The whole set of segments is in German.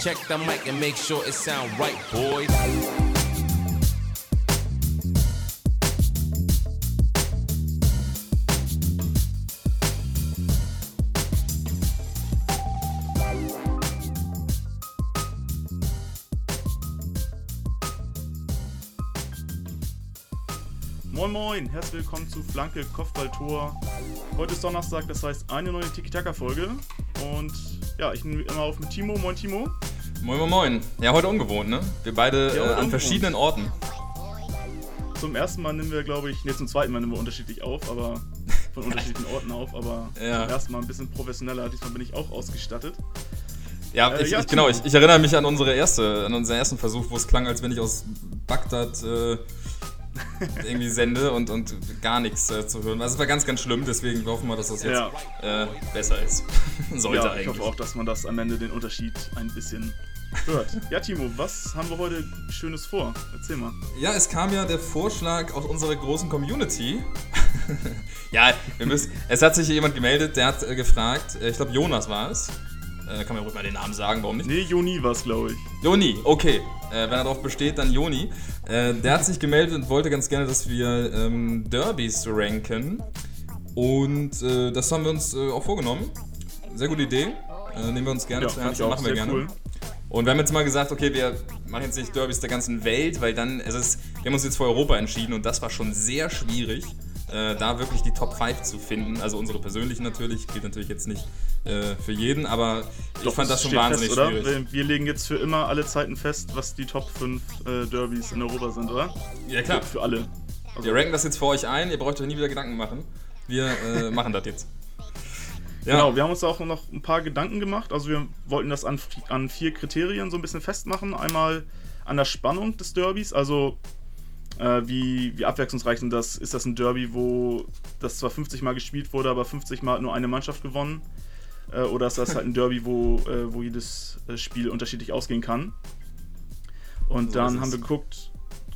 Check the mic and make sure it sound right, boys. Moin Moin, herzlich willkommen zu Flanke Kopfballtor. Heute ist Donnerstag, das heißt eine neue Tiki-Taka-Folge. Und ja, ich nehme immer auf mit Timo. Moin Timo. Moin, moin, moin. Ja, heute ungewohnt, ne? Wir beide Ja, äh, an ungewohnt. verschiedenen Orten. Zum ersten Mal nehmen wir, glaube ich, ne, zum zweiten Mal nehmen wir unterschiedlich auf, aber von unterschiedlichen Orten auf, aber Ja. zum ersten Mal ein bisschen professioneller. Diesmal bin ich auch ausgestattet. Ja, Äh, ich, ja, ich, genau, ich, ich erinnere mich an unsere erste, an unseren ersten Versuch, wo es klang, als wenn ich aus Bagdad äh, irgendwie sende und, und gar nichts äh, zu hören. Also es war ganz, ganz schlimm, deswegen hoffen wir, dass das jetzt äh, besser ist. Sollte ja, ich eigentlich. hoffe auch, dass man das am Ende den Unterschied ein bisschen hört. Ja, Timo, was haben wir heute Schönes vor? Erzähl mal. Ja, es kam ja der Vorschlag aus unserer großen Community. ja, wir müssen. Es hat sich jemand gemeldet, der hat äh, gefragt, äh, ich glaube Jonas war es. Äh, kann man ruhig mal den Namen sagen, warum nicht? Nee, Joni war es, glaube ich. Joni, okay. Äh, wenn er darauf besteht, dann Joni. Äh, der hat sich gemeldet und wollte ganz gerne, dass wir ähm, Derbys ranken. Und äh, das haben wir uns äh, auch vorgenommen. Sehr gute Idee. Äh, nehmen wir uns gerne Ja, zu Herzen, machen wir gerne. cool. Und wir haben jetzt mal gesagt, okay, wir machen jetzt nicht Derbys der ganzen Welt, weil dann, es ist, wir haben uns jetzt für Europa entschieden und das war schon sehr schwierig, äh, da wirklich die Top 5 zu finden. Also unsere persönlichen natürlich, gilt natürlich jetzt nicht äh, für jeden, aber ich Doch, fand das schon wahnsinnig fest, oder? schwierig. Wir, legen jetzt für immer alle Zeiten fest, was die Top 5 äh, Derbys in Europa sind, oder? Ja, klar. Für alle. Also, Wir ranken das jetzt für euch ein, ihr braucht euch nie wieder Gedanken machen. Wir äh, machen das jetzt. Ja, Genau, wir haben uns auch noch ein paar Gedanken gemacht. Also wir wollten das an, an vier Kriterien so ein bisschen festmachen. Einmal an der Spannung des Derbys, also äh, wie, wie abwechslungsreich sind das? Ist das ein Derby, wo das zwar 50 Mal gespielt wurde, aber 50 Mal hat nur eine Mannschaft gewonnen? Äh, oder ist das halt ein Derby, wo, äh, wo jedes äh, Spiel unterschiedlich ausgehen kann? Und So dann ist haben wir geguckt,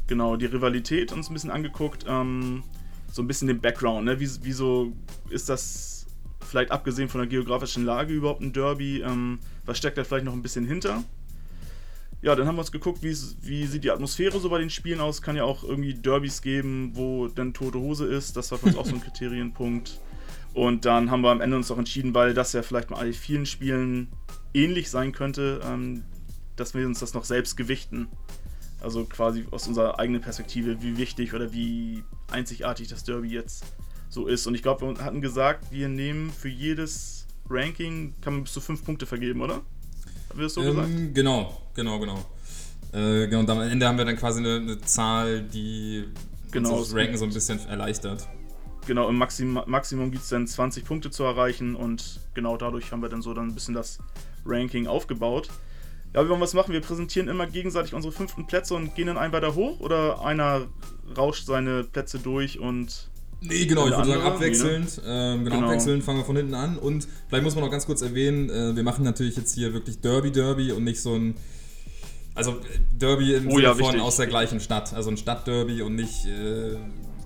genau, die Rivalität uns ein bisschen angeguckt, ähm, so ein bisschen den Background, ne? Wie, wieso ist das vielleicht abgesehen von der geografischen Lage überhaupt ein Derby? Ähm, was steckt da vielleicht noch ein bisschen hinter? Ja, dann haben wir uns geguckt, wie, sieht die Atmosphäre so bei den Spielen aus. Kann ja auch irgendwie Derbys geben, wo dann tote Hose ist. Das war für uns auch so ein Kriterienpunkt. Und dann haben wir am Ende uns auch entschieden, weil das ja vielleicht bei vielen Spielen ähnlich sein könnte, ähm, dass wir uns das noch selbst gewichten. Also quasi aus unserer eigenen Perspektive, wie wichtig oder wie einzigartig das Derby jetzt so ist. Und ich glaube, wir hatten gesagt, wir nehmen für jedes Ranking, kann man bis zu fünf Punkte vergeben, oder? Haben wir das so gesagt? ähm, genau, genau, genau. Äh, genau, und am Ende haben wir dann quasi eine, eine Zahl, die Genau, das Ranken so ein bisschen erleichtert. Genau, im Maxim Maximum gibt es dann 20 Punkte zu erreichen und genau dadurch haben wir dann so dann ein bisschen das Ranking aufgebaut. Ja, wie wollen wir es machen? Wir präsentieren immer gegenseitig unsere fünften Plätze und gehen dann ein weiter hoch oder einer rauscht seine Plätze durch und Nee, genau, ich würde sagen abwechselnd. Ähm, genau, Genau. abwechselnd fangen wir von hinten an. Und vielleicht muss man noch ganz kurz erwähnen, äh, wir machen natürlich jetzt hier wirklich Derby-Derby und nicht so ein. Also äh, Derby im Oh Sinne ja, von wichtig. aus der gleichen Stadt. Also ein Stadtderby und nicht, äh,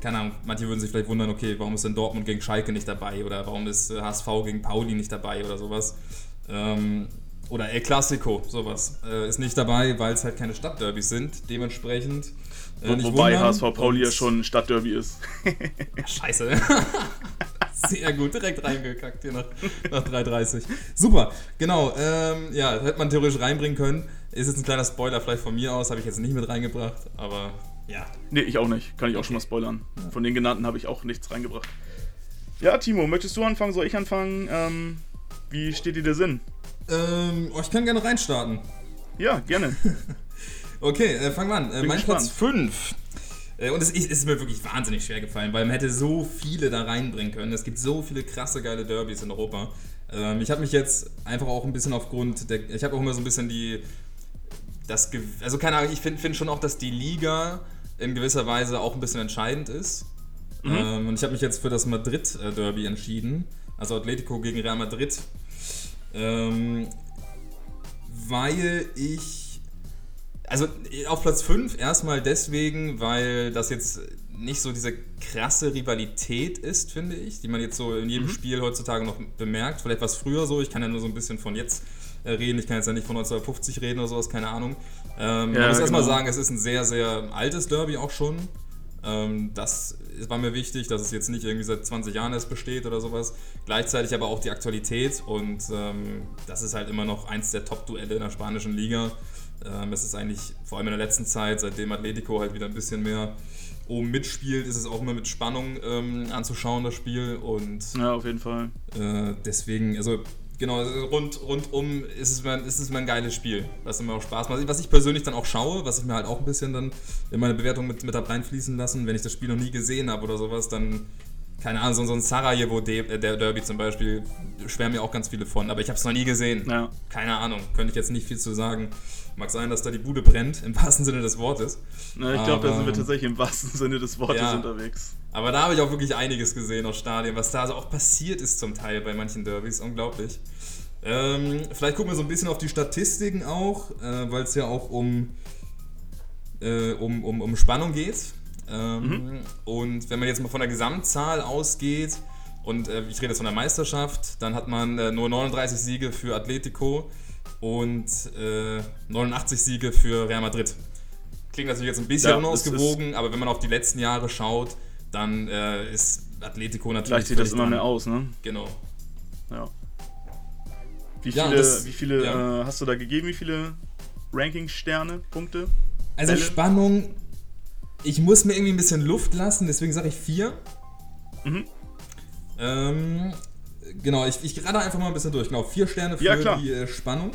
keine Ahnung, manche würden sich vielleicht wundern, okay, warum ist denn Dortmund gegen Schalke nicht dabei oder warum ist äh, HSV gegen Pauli nicht dabei oder sowas. Ähm, oder El Clasico, sowas. Äh, ist nicht dabei, weil es halt keine Stadtderbys sind. Dementsprechend. Äh, wobei wundern. HSV Pauli ja schon ein Stadtderby ist. Scheiße. Sehr gut, direkt reingekackt hier nach, nach 3,30. Super, genau. Ähm, ja, hätte man theoretisch reinbringen können. Ist jetzt ein kleiner Spoiler vielleicht von mir aus, habe ich jetzt nicht mit reingebracht, aber ja. nee, ich auch nicht. Kann ich auch schon mal spoilern. Von den genannten habe ich auch nichts reingebracht. Ja, Timo, möchtest du anfangen? Soll ich anfangen? Ähm, wie steht dir der Sinn? Ähm, oh, ich kann gerne reinstarten. Ja, gerne. Okay, äh, fangen wir an. Äh, mein gespannt. Platz 5. Äh, und es ist, ist mir wirklich wahnsinnig schwer gefallen, weil man hätte so viele da reinbringen können. Es gibt so viele krasse, geile Derbys in Europa. Ähm, ich habe mich jetzt einfach auch ein bisschen aufgrund der. Ich habe auch immer so ein bisschen die. Das, also keine Ahnung, ich finde find schon auch, dass die Liga in gewisser Weise auch ein bisschen entscheidend ist. Ähm, und ich habe mich jetzt für das Madrid-Derby entschieden. Also Atletico gegen Real Madrid. Ähm, weil ich. Also auf Platz 5 erstmal deswegen, weil das jetzt nicht so diese krasse Rivalität ist, finde ich, die man jetzt so in jedem mhm. Spiel heutzutage noch bemerkt. Vielleicht war es früher so, ich kann ja nur so ein bisschen von jetzt äh, reden, ich kann jetzt ja nicht von 1950 reden oder sowas, keine Ahnung. Ähm, ja, man muss erstmal genau. sagen, es ist ein sehr, sehr altes Derby auch schon. Ähm, das war mir wichtig, dass es jetzt nicht irgendwie seit 20 Jahren erst besteht oder sowas. Gleichzeitig aber auch die Aktualität und ähm, das ist halt immer noch eins der Top-Duelle in der spanischen Liga. Ähm, es ist eigentlich vor allem in der letzten Zeit, seitdem Atletico halt wieder ein bisschen mehr oben mitspielt, ist es auch immer mit Spannung ähm, anzuschauen, das Spiel. Und ja, auf jeden Fall. Äh, deswegen, also genau, also rund, rundum ist es, mein, ist es mein geiles Spiel, was immer auch Spaß macht. Was ich persönlich dann auch schaue, was ich mir halt auch ein bisschen dann in meine Bewertung mit, mit reinfließen lassen, wenn ich das Spiel noch nie gesehen habe oder sowas, dann keine Ahnung, so, so ein Sarajevo äh, der Derby zum Beispiel, schwärmen mir auch ganz viele von, aber ich habe es noch nie gesehen. Ja. Keine Ahnung, könnte ich jetzt nicht viel zu sagen. Mag sein, dass da die Bude brennt, im wahrsten Sinne des Wortes. Na, ich glaube, da sind wir tatsächlich im wahrsten Sinne des Wortes ja, unterwegs. Aber da habe ich auch wirklich einiges gesehen aus Stadien, was da also auch passiert ist zum Teil bei manchen Derbys. Unglaublich. Ähm, vielleicht gucken wir so ein bisschen auf die Statistiken auch, äh, weil es ja auch um, äh, um, um, um Spannung geht. Ähm, mhm. Und wenn man jetzt mal von der Gesamtzahl ausgeht, und äh, ich rede jetzt von der Meisterschaft, dann hat man äh, nur 39 Siege für Atletico und 89 äh, Siege für Real Madrid. Klingt natürlich jetzt ein bisschen ja, unausgewogen, aber wenn man auf die letzten Jahre schaut, dann äh, ist Atletico natürlich. Vielleicht sieht das immer mehr aus, ne? Genau. Ja. Wie viele, ja, das, wie viele ja. äh, hast du da gegeben? Wie viele Ranking-Sterne, Punkte? Also Bälle? Spannung, ich muss mir irgendwie ein bisschen Luft lassen, deswegen sage ich vier. Mhm. Ähm, genau, ich, ich gerade einfach mal ein bisschen durch. Genau, vier Sterne für ja, die äh, Spannung.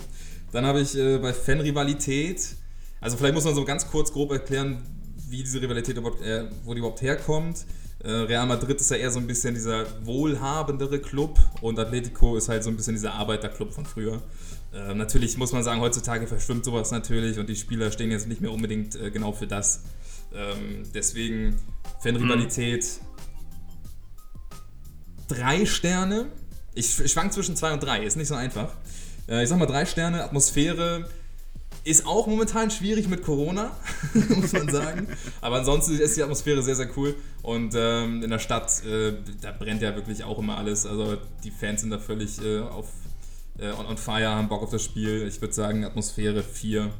Dann habe ich äh, bei Fan-Rivalität, also vielleicht muss man so ganz kurz grob erklären, wie diese Rivalität überhaupt, äh, wo die überhaupt herkommt. Äh, Real Madrid ist ja eher so ein bisschen dieser wohlhabendere Club und Atletico ist halt so ein bisschen dieser Arbeiterclub von früher. Äh, natürlich muss man sagen, heutzutage verschwimmt sowas natürlich und die Spieler stehen jetzt nicht mehr unbedingt äh, genau für das. Ähm, deswegen Fanrivalität mhm. drei Sterne. Ich, schwank zwischen zwei und drei, ist nicht so einfach. Äh, ich sag mal drei Sterne, Atmosphäre ist auch momentan schwierig mit Corona, muss man sagen. Aber ansonsten ist die Atmosphäre sehr, sehr cool. Und ähm, in der Stadt, äh, da brennt ja wirklich auch immer alles. Also die Fans sind da völlig äh, auf, äh, on, on fire, haben Bock auf das Spiel. Ich würde sagen, Atmosphäre 4.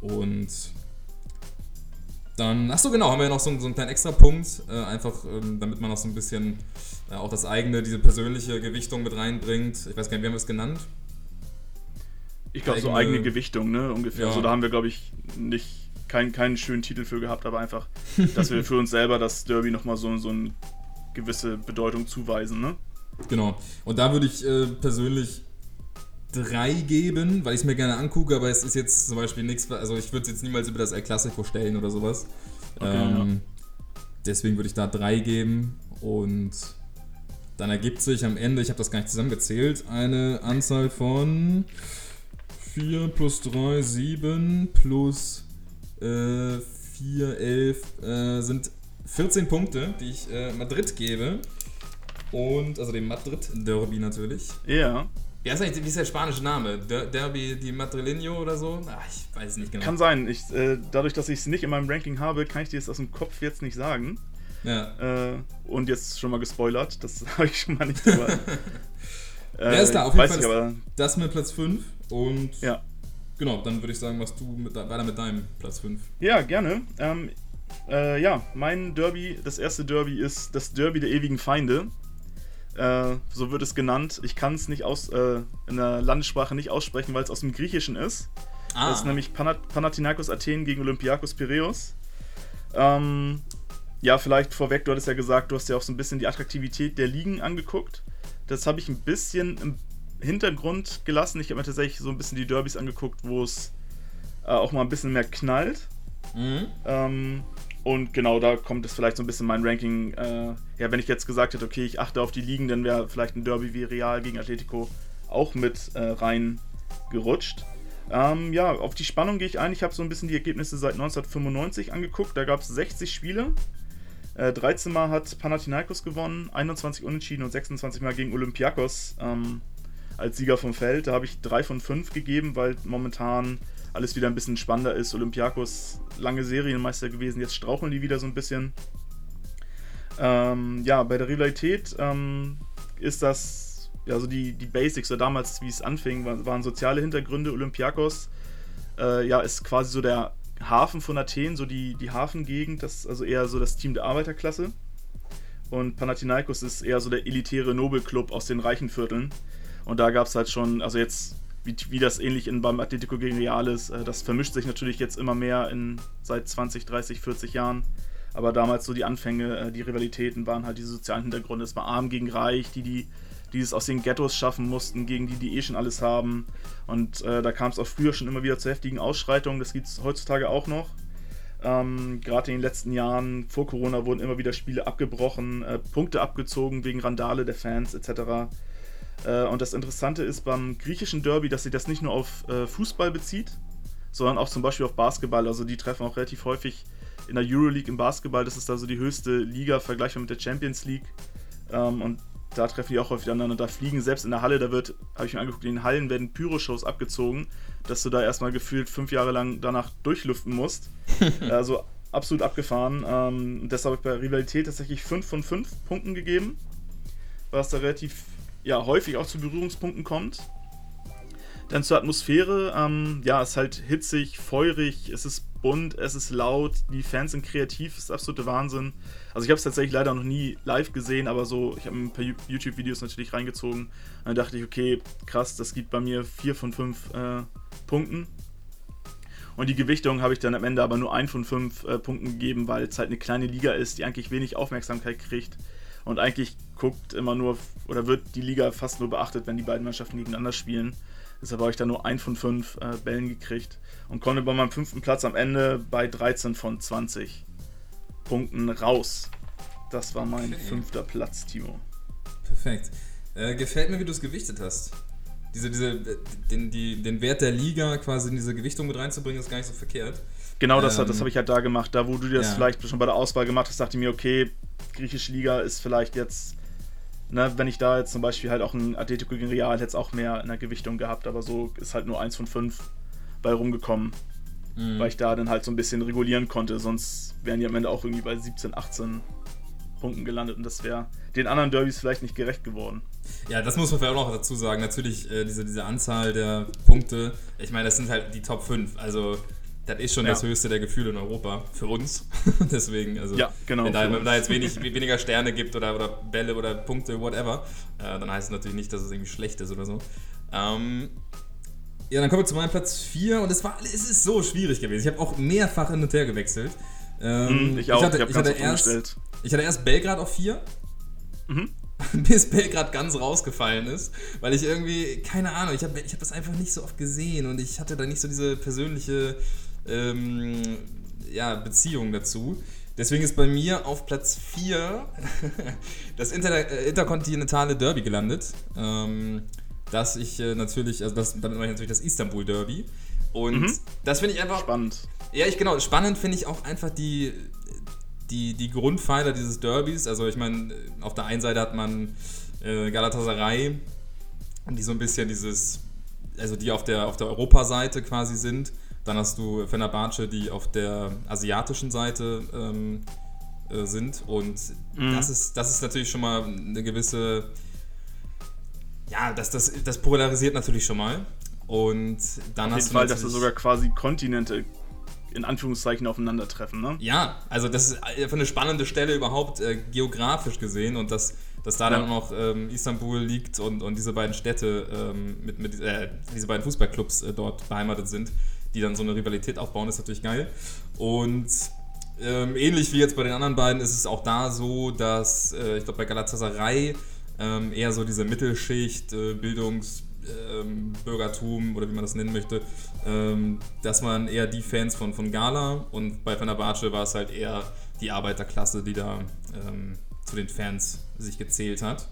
Und dann, achso, genau, haben wir ja noch so, so einen kleinen extra Punkt, äh, einfach ähm, damit man noch so ein bisschen äh, auch das eigene, diese persönliche Gewichtung mit reinbringt. Ich weiß gar nicht, wie haben wir es genannt? Ich glaube, so eigene Gewichtung, ne, ungefähr. Ja. So, da haben wir, glaube ich, nicht keinen, keinen schönen Titel für gehabt, aber einfach, dass wir für uns selber das Derby nochmal so, so eine gewisse Bedeutung zuweisen, ne? Genau. Und da würde ich äh, persönlich drei geben, weil ich es mir gerne angucke, aber es ist jetzt zum Beispiel nichts, also ich würde es jetzt niemals über das El Clasico stellen oder sowas. Okay, ähm, ja. Deswegen würde ich da drei geben und dann ergibt sich am Ende, ich habe das gar nicht zusammengezählt, eine Anzahl von 4 plus 3, 7 plus äh, 4, 11 äh, sind 14 Punkte, die ich äh, Madrid gebe. Und, also dem Madrid-Derby natürlich. Ja. Wie ist, eigentlich, wie ist der spanische Name? Derby di Madrileño oder so? Ach, ich weiß nicht genau. Kann sein. Ich, äh, dadurch, dass ich es nicht in meinem Ranking habe, kann ich dir das aus dem Kopf jetzt nicht sagen. Ja. Äh, und jetzt schon mal gespoilert, das habe ich schon mal nicht gehört. äh, ja, ist klar, auf jeden Fall. Ist das mit Platz 5. Und ja. genau, dann würde ich sagen, machst du mit, weiter mit deinem Platz 5. Ja, gerne. Ähm, äh, ja, mein Derby, das erste Derby ist das Derby der ewigen Feinde. Äh, so wird es genannt. Ich kann es nicht aus, äh, in der Landessprache nicht aussprechen, weil es aus dem Griechischen ist. Ah. Das ist nämlich Panat Panathinaikos Athen gegen Olympiakos Piraeus. Ähm, ja, vielleicht vorweg, du hattest ja gesagt, du hast ja auch so ein bisschen die Attraktivität der Ligen angeguckt. Das habe ich ein bisschen im Hintergrund gelassen. Ich habe mir tatsächlich so ein bisschen die Derbys angeguckt, wo es äh, auch mal ein bisschen mehr knallt. Mhm. Ähm, und genau da kommt es vielleicht so ein bisschen mein Ranking. Äh, ja, wenn ich jetzt gesagt hätte, okay, ich achte auf die Ligen, dann wäre vielleicht ein Derby wie Real gegen Atletico auch mit äh, rein gerutscht. Ähm, ja, auf die Spannung gehe ich ein. Ich habe so ein bisschen die Ergebnisse seit 1995 angeguckt. Da gab es 60 Spiele. Äh, 13 Mal hat Panathinaikos gewonnen, 21 Unentschieden und 26 Mal gegen Olympiakos ähm, als Sieger vom Feld. Da habe ich 3 von 5 gegeben, weil momentan alles wieder ein bisschen spannender ist. Olympiakos lange Serienmeister gewesen, jetzt straucheln die wieder so ein bisschen. Ähm, ja, bei der Rivalität ähm, ist das, ja, so die, die Basics, so damals, wie es anfing, waren, soziale Hintergründe. Olympiakos, äh, ja, ist quasi so der Hafen von Athen, so die, die Hafengegend, das also eher so das Team der Arbeiterklasse. Und Panathinaikos ist eher so der elitäre Nobelclub aus den reichen Vierteln. Und da gab es halt schon, also jetzt, wie, wie das ähnlich in, beim Atletico gegen Real ist, äh, das vermischt sich natürlich jetzt immer mehr in seit 20, 30, 40 Jahren. Aber damals so die Anfänge, äh, die Rivalitäten waren halt diese sozialen Hintergründe. Es war arm gegen reich, die, die, die es aus den Ghettos schaffen mussten, gegen die, die eh schon alles haben. Und äh, da kam es auch früher schon immer wieder zu heftigen Ausschreitungen. Das gibt es heutzutage auch noch. Ähm, Gerade in den letzten Jahren vor Corona wurden immer wieder Spiele abgebrochen, äh, Punkte abgezogen wegen Randale der Fans etc. Äh, und das Interessante ist beim griechischen Derby, dass sich das nicht nur auf äh, Fußball bezieht, sondern auch zum Beispiel auf Basketball. Also die treffen auch relativ häufig in der Euroleague im Basketball. Das ist also die höchste Liga vergleichbar mit der Champions League. Ähm, und da treffen die auch häufig aneinander. Da fliegen selbst in der Halle, da wird, habe ich mir angeguckt, in den Hallen werden Pyroshows abgezogen, dass du da erstmal gefühlt fünf Jahre lang danach durchlüften musst. also absolut abgefahren. Ähm, deshalb habe ich bei Rivalität tatsächlich 5 von 5 Punkten gegeben, was da relativ ja, häufig auch zu Berührungspunkten kommt. Dann zur Atmosphäre, ähm, ja, es ist halt hitzig, feurig, es ist bunt, es ist laut, die Fans sind kreativ, es ist absolute Wahnsinn. Also ich habe es tatsächlich leider noch nie live gesehen, aber so, ich habe ein paar YouTube-Videos natürlich reingezogen. Und dann dachte ich, okay, krass, das gibt bei mir 4 von 5 äh, Punkten. Und die Gewichtung habe ich dann am Ende aber nur 1 von 5 äh, Punkten gegeben, weil es halt eine kleine Liga ist, die eigentlich wenig Aufmerksamkeit kriegt. Und eigentlich guckt immer nur, oder wird die Liga fast nur beachtet, wenn die beiden Mannschaften gegeneinander spielen. Deshalb habe ich da nur 1 von 5 äh, Bällen gekriegt und konnte bei meinem fünften Platz am Ende bei 13 von 20 Punkten raus. Das war mein okay. fünfter Platz, Timo. Perfekt. Äh, gefällt mir, wie du es gewichtet hast. Diese, diese, den, die, den Wert der Liga quasi in diese Gewichtung mit reinzubringen, ist gar nicht so verkehrt. Genau, das, ähm, das habe ich halt da gemacht. Da, wo du dir das ja. vielleicht schon bei der Auswahl gemacht hast, dachte ich mir, okay, griechische Liga ist vielleicht jetzt, ne, wenn ich da jetzt zum Beispiel halt auch ein Atletico gegen Real hätte es auch mehr in der Gewichtung gehabt, aber so ist halt nur eins von fünf bei rumgekommen. Mhm. Weil ich da dann halt so ein bisschen regulieren konnte, sonst wären die am Ende auch irgendwie bei 17, 18 Punkten gelandet und das wäre den anderen Derbys vielleicht nicht gerecht geworden. Ja, das muss man vielleicht auch noch dazu sagen. Natürlich, äh, diese, diese Anzahl der Punkte, ich meine, das sind halt die Top 5. Also das ist schon ja. das höchste der Gefühle in Europa für uns. Deswegen, also ja, genau, wenn, da, wenn da jetzt wenig, weniger Sterne gibt oder, oder Bälle oder Punkte, whatever, äh, dann heißt es natürlich nicht, dass es irgendwie schlecht ist oder so. Ähm, ja, dann kommen wir zu meinem Platz 4 und es war es ist so schwierig gewesen. Ich habe auch mehrfach hin und her gewechselt. Ähm, hm, ich auch, ich, hatte, ich, ich hatte erst, ich hatte erst Belgrad auf 4. Mhm. bis Belgrad ganz rausgefallen ist, weil ich irgendwie, keine Ahnung, ich habe ich hab das einfach nicht so oft gesehen und ich hatte da nicht so diese persönliche ähm, ja, Beziehung dazu. Deswegen ist bei mir auf Platz 4 das Inter äh, interkontinentale Derby gelandet. Ähm, das ich äh, natürlich, also das, damit meine ich natürlich das Istanbul Derby. Und mhm. das finde ich einfach. Spannend. Ja, ich genau. Spannend finde ich auch einfach die, die, die Grundpfeiler dieses Derbys. Also ich meine, auf der einen Seite hat man äh, Galatasaray, die so ein bisschen dieses, also die auf der, auf der Europaseite quasi sind. Dann hast du Fenerbahce, die auf der asiatischen Seite ähm, äh, sind. Und mhm. das, ist, das ist natürlich schon mal eine gewisse. Ja, das, das, das polarisiert natürlich schon mal. Und dann Auf jeden Fall, dass du sogar quasi Kontinente in Anführungszeichen aufeinandertreffen, ne? Ja, also das ist einfach eine spannende Stelle überhaupt äh, geografisch gesehen und dass, dass da ja. dann auch ähm, Istanbul liegt und, und diese beiden Städte ähm, mit, mit äh, diese beiden Fußballclubs äh, dort beheimatet sind, die dann so eine Rivalität aufbauen, ist natürlich geil. Und ähm, ähnlich wie jetzt bei den anderen beiden ist es auch da so, dass äh, ich glaube bei Galatasaray ähm, eher so diese Mittelschicht, äh, Bildungs- ähm, Bürgertum oder wie man das nennen möchte, ähm, dass man eher die Fans von, von Gala und bei Fenerbahce war es halt eher die Arbeiterklasse, die da ähm, zu den Fans sich gezählt hat.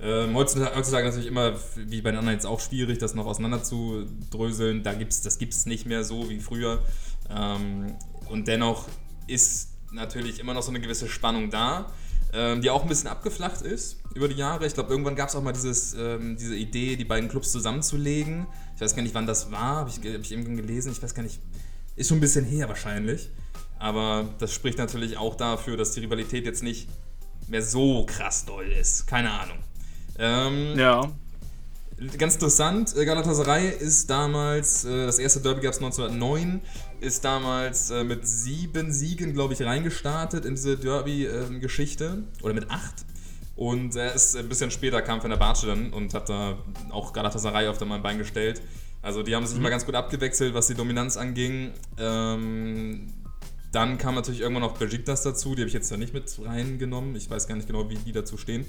Ähm, heutzutage, heutzutage natürlich immer, wie bei den anderen jetzt auch schwierig, das noch auseinander zu dröseln. Da gibt's, das gibt es nicht mehr so wie früher. Ähm, und dennoch ist natürlich immer noch so eine gewisse Spannung da ähm, die auch ein bisschen abgeflacht ist über die Jahre. Ich glaube, irgendwann gab es auch mal dieses, ähm, diese Idee, die beiden Clubs zusammenzulegen. Ich weiß gar nicht, wann das war, habe ich, hab ich irgendwann gelesen. Ich weiß gar nicht, ist schon ein bisschen her wahrscheinlich. Aber das spricht natürlich auch dafür, dass die Rivalität jetzt nicht mehr so krass doll ist. Keine Ahnung. Ähm, Ja. Ganz interessant, äh, Galatasaray ist damals, äh, das erste Derby gab es 1909, ist damals äh, mit sieben Siegen, glaube ich, reingestartet in diese Derby-Geschichte. Oder mit acht. Und er ist ein bisschen später kam von der Batsche dann und hat da auch Galatasaray auf mein Bein gestellt. Also die haben sich immer ganz gut abgewechselt, was die Dominanz anging. Ähm, dann kam natürlich irgendwann noch Besiktas dazu, die habe ich jetzt da nicht mit reingenommen. Ich weiß gar nicht genau, wie die dazu stehen.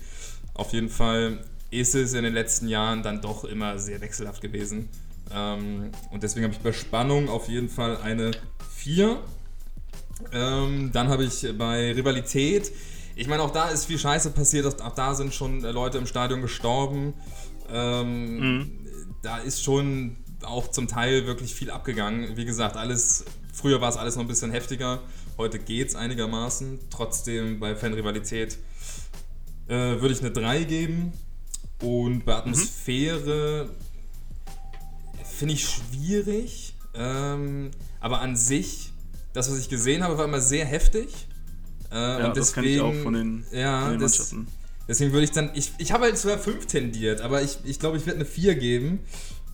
Auf jeden Fall ist es in den letzten Jahren dann doch immer sehr wechselhaft gewesen. Ähm, und deswegen habe ich bei Spannung auf jeden Fall eine 4. Ähm, dann habe ich bei Rivalität, ich meine, auch da ist viel Scheiße passiert, auch, da sind schon Leute im Stadion gestorben. Ähm, Da ist schon auch zum Teil wirklich viel abgegangen. Wie gesagt, alles, früher war es alles noch ein bisschen heftiger, heute geht es einigermaßen. Trotzdem bei Fanrivalität äh, würde ich eine 3 geben. Und bei Atmosphäre finde ich schwierig. Ähm, aber an sich, das, was ich gesehen habe, war immer sehr heftig. Äh, Ja, und das kenne ich auch deswegen- von den, ja, von den das, Mannschaften. Deswegen würde ich dann, ich, ich habe halt sogar 5 tendiert, aber ich, ich glaube, ich werde eine 4 geben.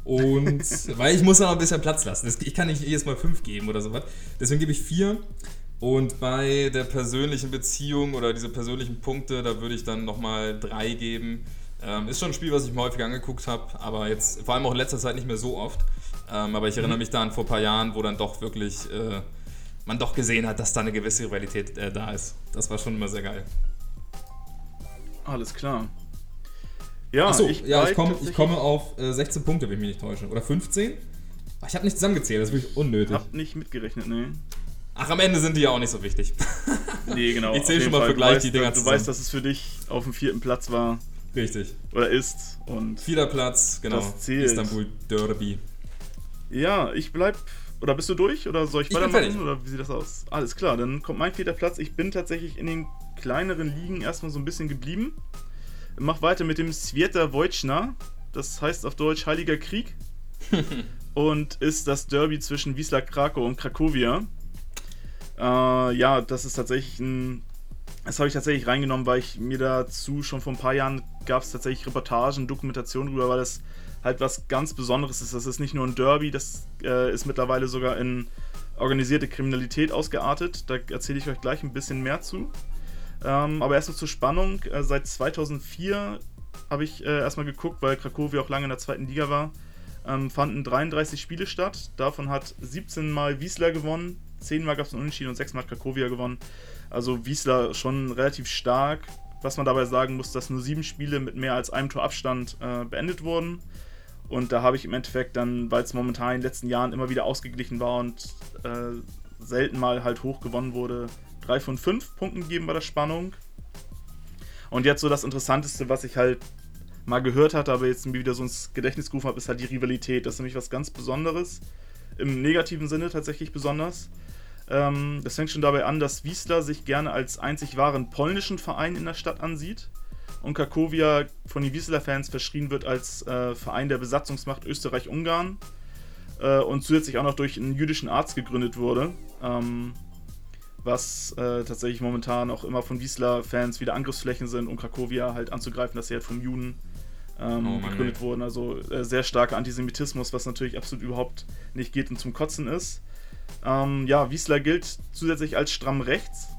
Und weil ich muss noch ein bisschen Platz lassen. Ich kann nicht jedes Mal 5 geben oder sowas. Deswegen gebe ich 4. Und bei der persönlichen Beziehung oder diese persönlichen Punkte, da würde ich dann nochmal 3 geben. Ähm, ist schon ein Spiel, was ich mir häufig angeguckt habe, aber jetzt vor allem auch in letzter Zeit nicht mehr so oft. Ähm, aber ich erinnere mich da an vor ein paar Jahren, wo dann doch wirklich äh, man doch gesehen hat, dass da eine gewisse Rivalität äh, da ist. Das war schon immer sehr geil. Alles klar. Ja, Achso, ja, ich, komm, ich komme auf äh, 16 Punkte, wenn ich mich nicht täusche. Oder 15? Ach, ich habe nicht zusammengezählt, das ist wirklich unnötig. Hab nicht mitgerechnet, ne? Ach, am Ende sind die ja auch nicht so wichtig. Nee, genau. Ich zähl auf schon mal Fall. für gleich weißt, die Dinger Du zusammen. weißt, dass es für dich auf dem vierten Platz war Richtig. oder ist. Und Vierter Platz, genau. Das zählt. Istanbul Derby. ja, ich bleib. Oder bist du durch? Oder soll ich, Ich weitermachen? Oder wie sieht das aus? Alles klar, dann kommt mein vierter Platz. Ich bin tatsächlich in den kleineren Ligen erstmal so ein bisschen geblieben. Mach weiter mit dem Sveta Wojtschna. Das heißt auf Deutsch Heiliger Krieg. und ist das Derby zwischen Wisla Krakau und Krakowia. Äh, ja, das ist tatsächlich ein. Das habe ich tatsächlich reingenommen, weil ich mir dazu schon vor ein paar Jahren gab es tatsächlich Reportagen, Dokumentationen drüber, weil das halt was ganz Besonderes ist. Das ist nicht nur ein Derby, das äh, ist mittlerweile sogar in organisierte Kriminalität ausgeartet. Da erzähle ich euch gleich ein bisschen mehr zu. Ähm, aber erstmal zur Spannung. Äh, seit 2004 habe ich äh, erstmal geguckt, weil Krakowia auch lange in der zweiten Liga war. Ähm, fanden 33 Spiele statt. Davon hat 17 Mal Wiesler gewonnen, 10 Mal gab es einen Unentschieden und 6 Mal hat Krakowia gewonnen. Also Wiesler schon relativ stark. Was man dabei sagen muss, dass nur sieben Spiele mit mehr als einem Tor Abstand äh, beendet wurden. Und da habe ich im Endeffekt dann, weil es momentan in den letzten Jahren immer wieder ausgeglichen war und äh, selten mal halt hoch gewonnen wurde, drei von fünf Punkten gegeben bei der Spannung. Und jetzt so das Interessanteste, was ich halt mal gehört hatte, aber jetzt mir wieder so ins Gedächtnis gerufen habe, ist halt die Rivalität. Das ist nämlich was ganz Besonderes. Im negativen Sinne tatsächlich besonders. Ähm, das fängt schon dabei an, dass Wiesla sich gerne als einzig wahren polnischen Verein in der Stadt ansieht und Krakowia von den Wiesler-Fans verschrien wird als äh, Verein der Besatzungsmacht Österreich-Ungarn äh, und zusätzlich auch noch durch einen jüdischen Arzt gegründet wurde, ähm, was äh, tatsächlich momentan auch immer von Wiesler-Fans wieder Angriffsflächen sind, um Krakowia halt anzugreifen, dass sie halt vom Juden ähm, Oh gegründet ey. wurden. Also äh, sehr starker Antisemitismus, was natürlich absolut überhaupt nicht geht und zum Kotzen ist. Ähm, ja, Wiesler gilt zusätzlich als stramm rechts.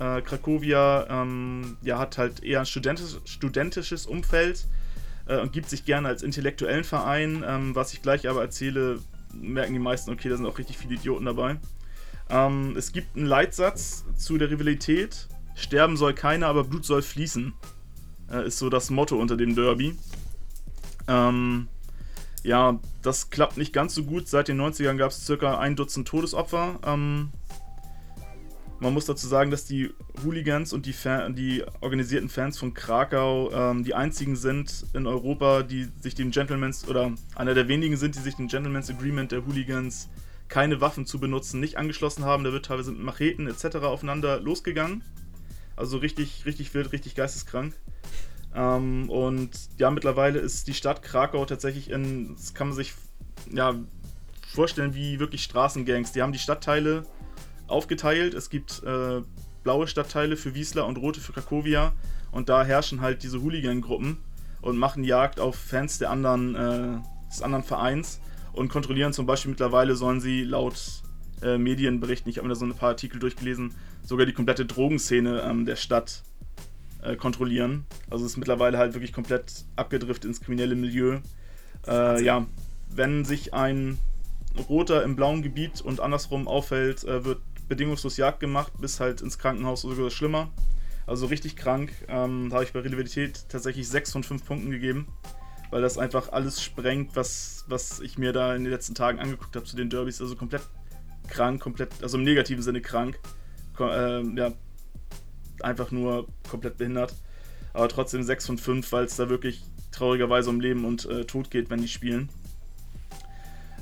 Äh, Krakowia ähm, ja, hat halt eher ein studentisch, studentisches Umfeld äh, und gibt sich gerne als intellektuellen Verein. Ähm, was ich gleich aber erzähle, merken die meisten, okay, da sind auch richtig viele Idioten dabei. Ähm, es gibt einen Leitsatz zu der Rivalität. Sterben soll keiner, aber Blut soll fließen. Äh, ist so das Motto unter dem Derby. Ähm, ja, das klappt nicht ganz so gut. Seit den 90ern gab es circa ein Dutzend Todesopfer. Ähm, man muss dazu sagen, dass die Hooligans und die, Fan die organisierten Fans von Krakau ähm, die einzigen sind in Europa, die sich dem Gentleman's oder einer der wenigen sind, die sich dem Gentleman's Agreement der Hooligans keine Waffen zu benutzen nicht angeschlossen haben. Da wird teilweise mit Macheten etc. aufeinander losgegangen. Also richtig, richtig wild, richtig geisteskrank. Ähm, und ja, mittlerweile ist die Stadt Krakau tatsächlich in, das kann man sich ja vorstellen wie wirklich Straßengangs. Die haben die Stadtteile aufgeteilt. Es gibt äh, blaue Stadtteile für Wiesla und rote für Krakowia. Und da herrschen halt diese Hooligan-Gruppen und machen Jagd auf Fans der anderen, äh, des anderen Vereins und kontrollieren zum Beispiel mittlerweile, sollen sie laut äh, Medienberichten, ich habe mir da so ein paar Artikel durchgelesen, sogar die komplette Drogenszene ähm, der Stadt äh, kontrollieren. Also es ist mittlerweile halt wirklich komplett abgedriftet ins kriminelle Milieu. Äh, ja, wenn sich ein Roter im blauen Gebiet und andersrum auffällt, äh, wird bedingungslos Jagd gemacht, bis halt ins Krankenhaus oder sogar schlimmer. Also richtig krank. Ähm, da habe ich bei Relevanität tatsächlich 6 von 5 Punkten gegeben, weil das einfach alles sprengt, was, was ich mir da in den letzten Tagen angeguckt habe zu den Derbys. Also komplett krank, komplett, also im negativen Sinne krank. Ko äh, ja, einfach nur komplett behindert. Aber trotzdem 6 von 5, weil es da wirklich traurigerweise um Leben und äh, Tod geht, wenn die spielen.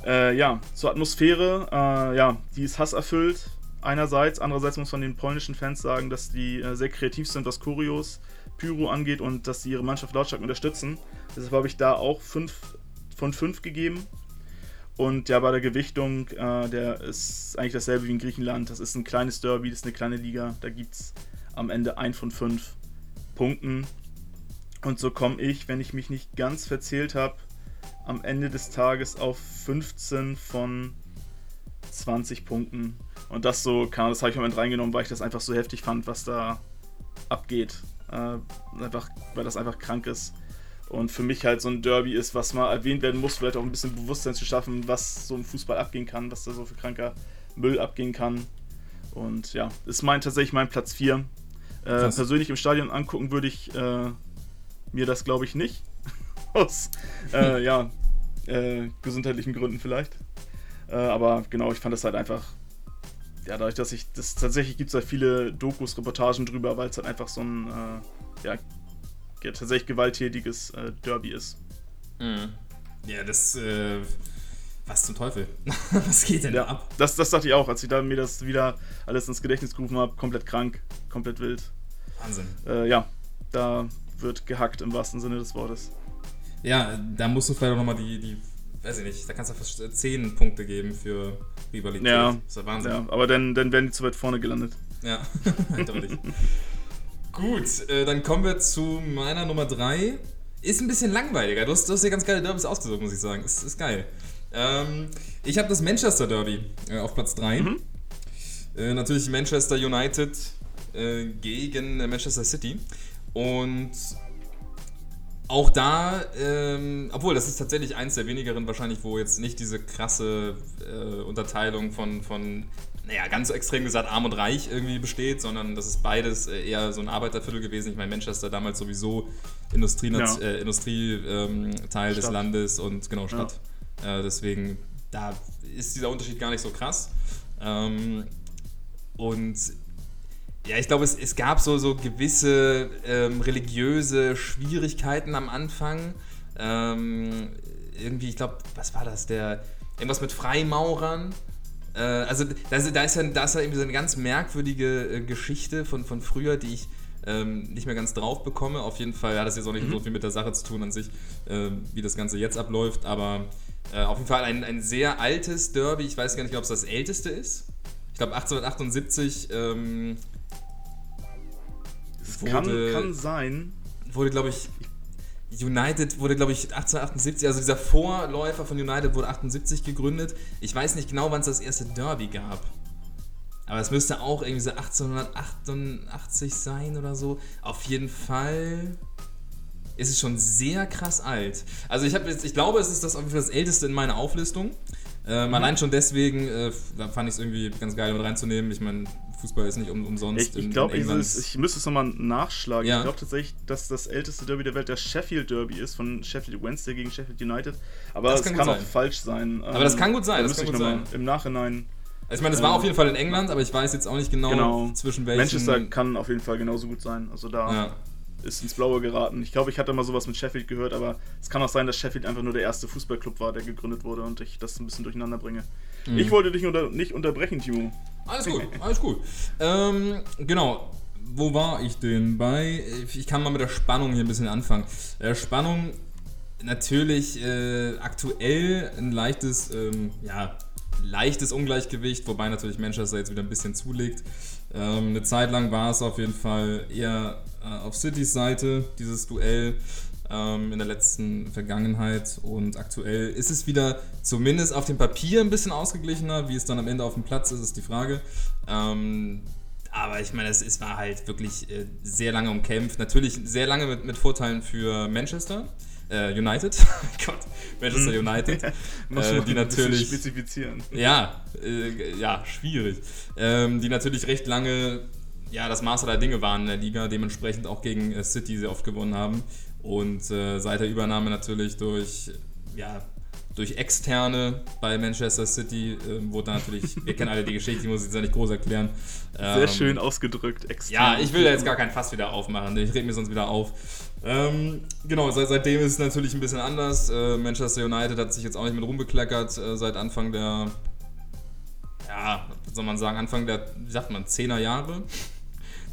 Äh, ja, zur Atmosphäre, äh, ja, die ist hasserfüllt einerseits. Andererseits muss man den polnischen Fans sagen, dass die äh, sehr kreativ sind, was Choreos, Pyro angeht und dass sie ihre Mannschaft lautstark unterstützen. Deshalb habe ich da auch 5 von 5 gegeben. Und ja, bei der Gewichtung, äh, der ist eigentlich dasselbe wie in Griechenland. Das ist ein kleines Derby, das ist eine kleine Liga. Da gibt es am Ende 1 von 5 Punkten. Und so komme ich, wenn ich mich nicht ganz verzählt habe, am Ende des Tages auf 15 von 20 Punkten. Und das so, kann, das habe ich im Moment reingenommen, weil ich das einfach so heftig fand, was da abgeht. Äh, einfach, weil das einfach krank ist. Und für mich halt so ein Derby ist, was mal erwähnt werden muss, vielleicht auch ein bisschen Bewusstsein zu schaffen, was so im Fußball abgehen kann, was da so für kranker Müll abgehen kann. Und ja, ist mein tatsächlich mein Platz 4. Äh, persönlich im Stadion angucken würde ich äh, mir das, glaube ich, nicht. Aus äh, ja, äh, gesundheitlichen Gründen vielleicht. Äh, aber genau, ich fand das halt einfach. Ja, dadurch, dass ich. Das tatsächlich gibt es halt viele Dokus, Reportagen drüber, weil es halt einfach so ein äh, ja, tatsächlich gewalttätiges Derby ist. Mhm. Ja, das. Was zum Teufel? was geht denn ja, da ab? Das, das dachte ich auch, als ich da mir das wieder alles ins Gedächtnis gerufen habe. Komplett krank, komplett wild. Wahnsinn. ja, da wird gehackt im wahrsten Sinne des Wortes. Ja, da musst du vielleicht auch nochmal die, die, weiß ich nicht, da kannst du fast 10 Punkte geben für Rivalität. Ja, das ist ja Wahnsinn. Ja, aber dann, dann werden die zu weit vorne gelandet. Ja, eindeutig. Gut, äh, dann kommen wir zu meiner Nummer 3. Ist ein bisschen langweiliger. Du hast, du hast dir ganz geile Derbys ausgesucht, muss ich sagen. Ist, ist geil. Ähm, ich habe das Manchester Derby äh, auf Platz 3. Mhm. Äh, natürlich Manchester United äh, gegen Manchester City. Und auch da, ähm, obwohl das ist tatsächlich eins der wenigeren wahrscheinlich, wo jetzt nicht diese krasse äh, Unterteilung von, von, naja, ganz so extrem gesagt, arm und reich irgendwie besteht, sondern das ist beides äh, eher so ein Arbeiterviertel gewesen. Ich meine, Manchester damals sowieso Industrie, ja. äh, Industrieteil ähm, des Landes und genau Stadt. Ja. Äh, deswegen, da ist dieser Unterschied gar nicht so krass. Ähm, und ja, ich glaube, es, es gab so, so gewisse ähm, religiöse Schwierigkeiten am Anfang. Ähm, irgendwie, ich glaube, was war das? Der, irgendwas mit Freimaurern. Äh, also da ist, da, ist ja, da ist ja irgendwie so eine ganz merkwürdige äh, Geschichte von, von früher, die ich ähm, nicht mehr ganz drauf bekomme. Auf jeden Fall hat das jetzt auch nicht mhm. so viel mit der Sache zu tun an sich, äh, wie das Ganze jetzt abläuft. Aber äh, auf jeden Fall ein, ein sehr altes Derby. Ich weiß gar nicht, ob es das älteste ist. Ich glaube 1878 ähm, wurde, kann, kann sein. Wurde, glaube ich, United wurde, glaube ich, 1878, also dieser Vorläufer von United wurde 78 gegründet. Ich weiß nicht genau, wann es das erste Derby gab. Aber es müsste auch irgendwie so 1888 sein oder so. Auf jeden Fall ist es schon sehr krass alt. Also ich, jetzt, ich glaube, es ist das, das älteste in meiner Auflistung. Ähm, mhm. Allein schon deswegen äh, fand ich es irgendwie ganz geil mit reinzunehmen. Ich meine, Fußball ist nicht um, umsonst. Ich, ich glaube, ich müsste es nochmal nachschlagen. Ja. Ich glaube tatsächlich, dass das älteste Derby der Welt der Sheffield Derby ist, von Sheffield Wednesday gegen Sheffield United. Aber das, das kann, auch falsch sein. Aber das kann gut sein. Das kann gut sein. Im Nachhinein. Also ich meine, es war ähm, auf jeden Fall in England, aber ich weiß jetzt auch nicht genau, genau. zwischen welchen. Manchester kann auf jeden Fall genauso gut sein. Also da. Ja ist ins Blaue geraten. Ich glaube, ich hatte mal sowas mit Sheffield gehört, aber es kann auch sein, dass Sheffield einfach nur der erste Fußballclub war, der gegründet wurde und ich das ein bisschen durcheinander bringe. Mhm. Ich wollte dich unter, nicht unterbrechen, Timo. Alles gut, alles gut. Ähm, genau. Wo war ich denn bei? Ich kann mal mit der Spannung hier ein bisschen anfangen. Äh, Spannung natürlich äh, aktuell ein leichtes, ähm, ja, leichtes Ungleichgewicht, wobei natürlich Manchester jetzt wieder ein bisschen zulegt. Ähm, eine Zeit lang war es auf jeden Fall eher äh, auf Citys Seite, dieses Duell ähm, in der letzten Vergangenheit. Und aktuell ist es wieder zumindest auf dem Papier ein bisschen ausgeglichener. Wie es dann am Ende auf dem Platz ist, ist die Frage. Ähm, aber ich meine, es, es war halt wirklich äh, sehr lange umkämpft. Natürlich sehr lange mit, mit Vorteilen für Manchester. Äh, United, Gott, Manchester Hm. United, Muss äh, man die natürlich spezifizieren. ja, äh, ja, schwierig. Ähm, die natürlich recht lange ja, das Maß aller Dinge waren in der Liga, dementsprechend auch gegen äh, City sehr oft gewonnen haben. Und äh, seit der Übernahme natürlich durch, ja, durch Externe bei Manchester City äh, wurde da natürlich, wir kennen alle die Geschichte, die muss ich jetzt ja nicht groß erklären. Sehr Ähm, schön ausgedrückt, extrem. ja, ich will da jetzt gar kein Fass wieder aufmachen. Ich rede mir sonst wieder auf. Ähm, genau, seit, seitdem ist es natürlich ein bisschen anders. Äh, Manchester United hat sich jetzt auch nicht mit rumbekleckert äh, seit Anfang der, ja, was soll man sagen, Anfang der, wie sagt man, 10er Jahre?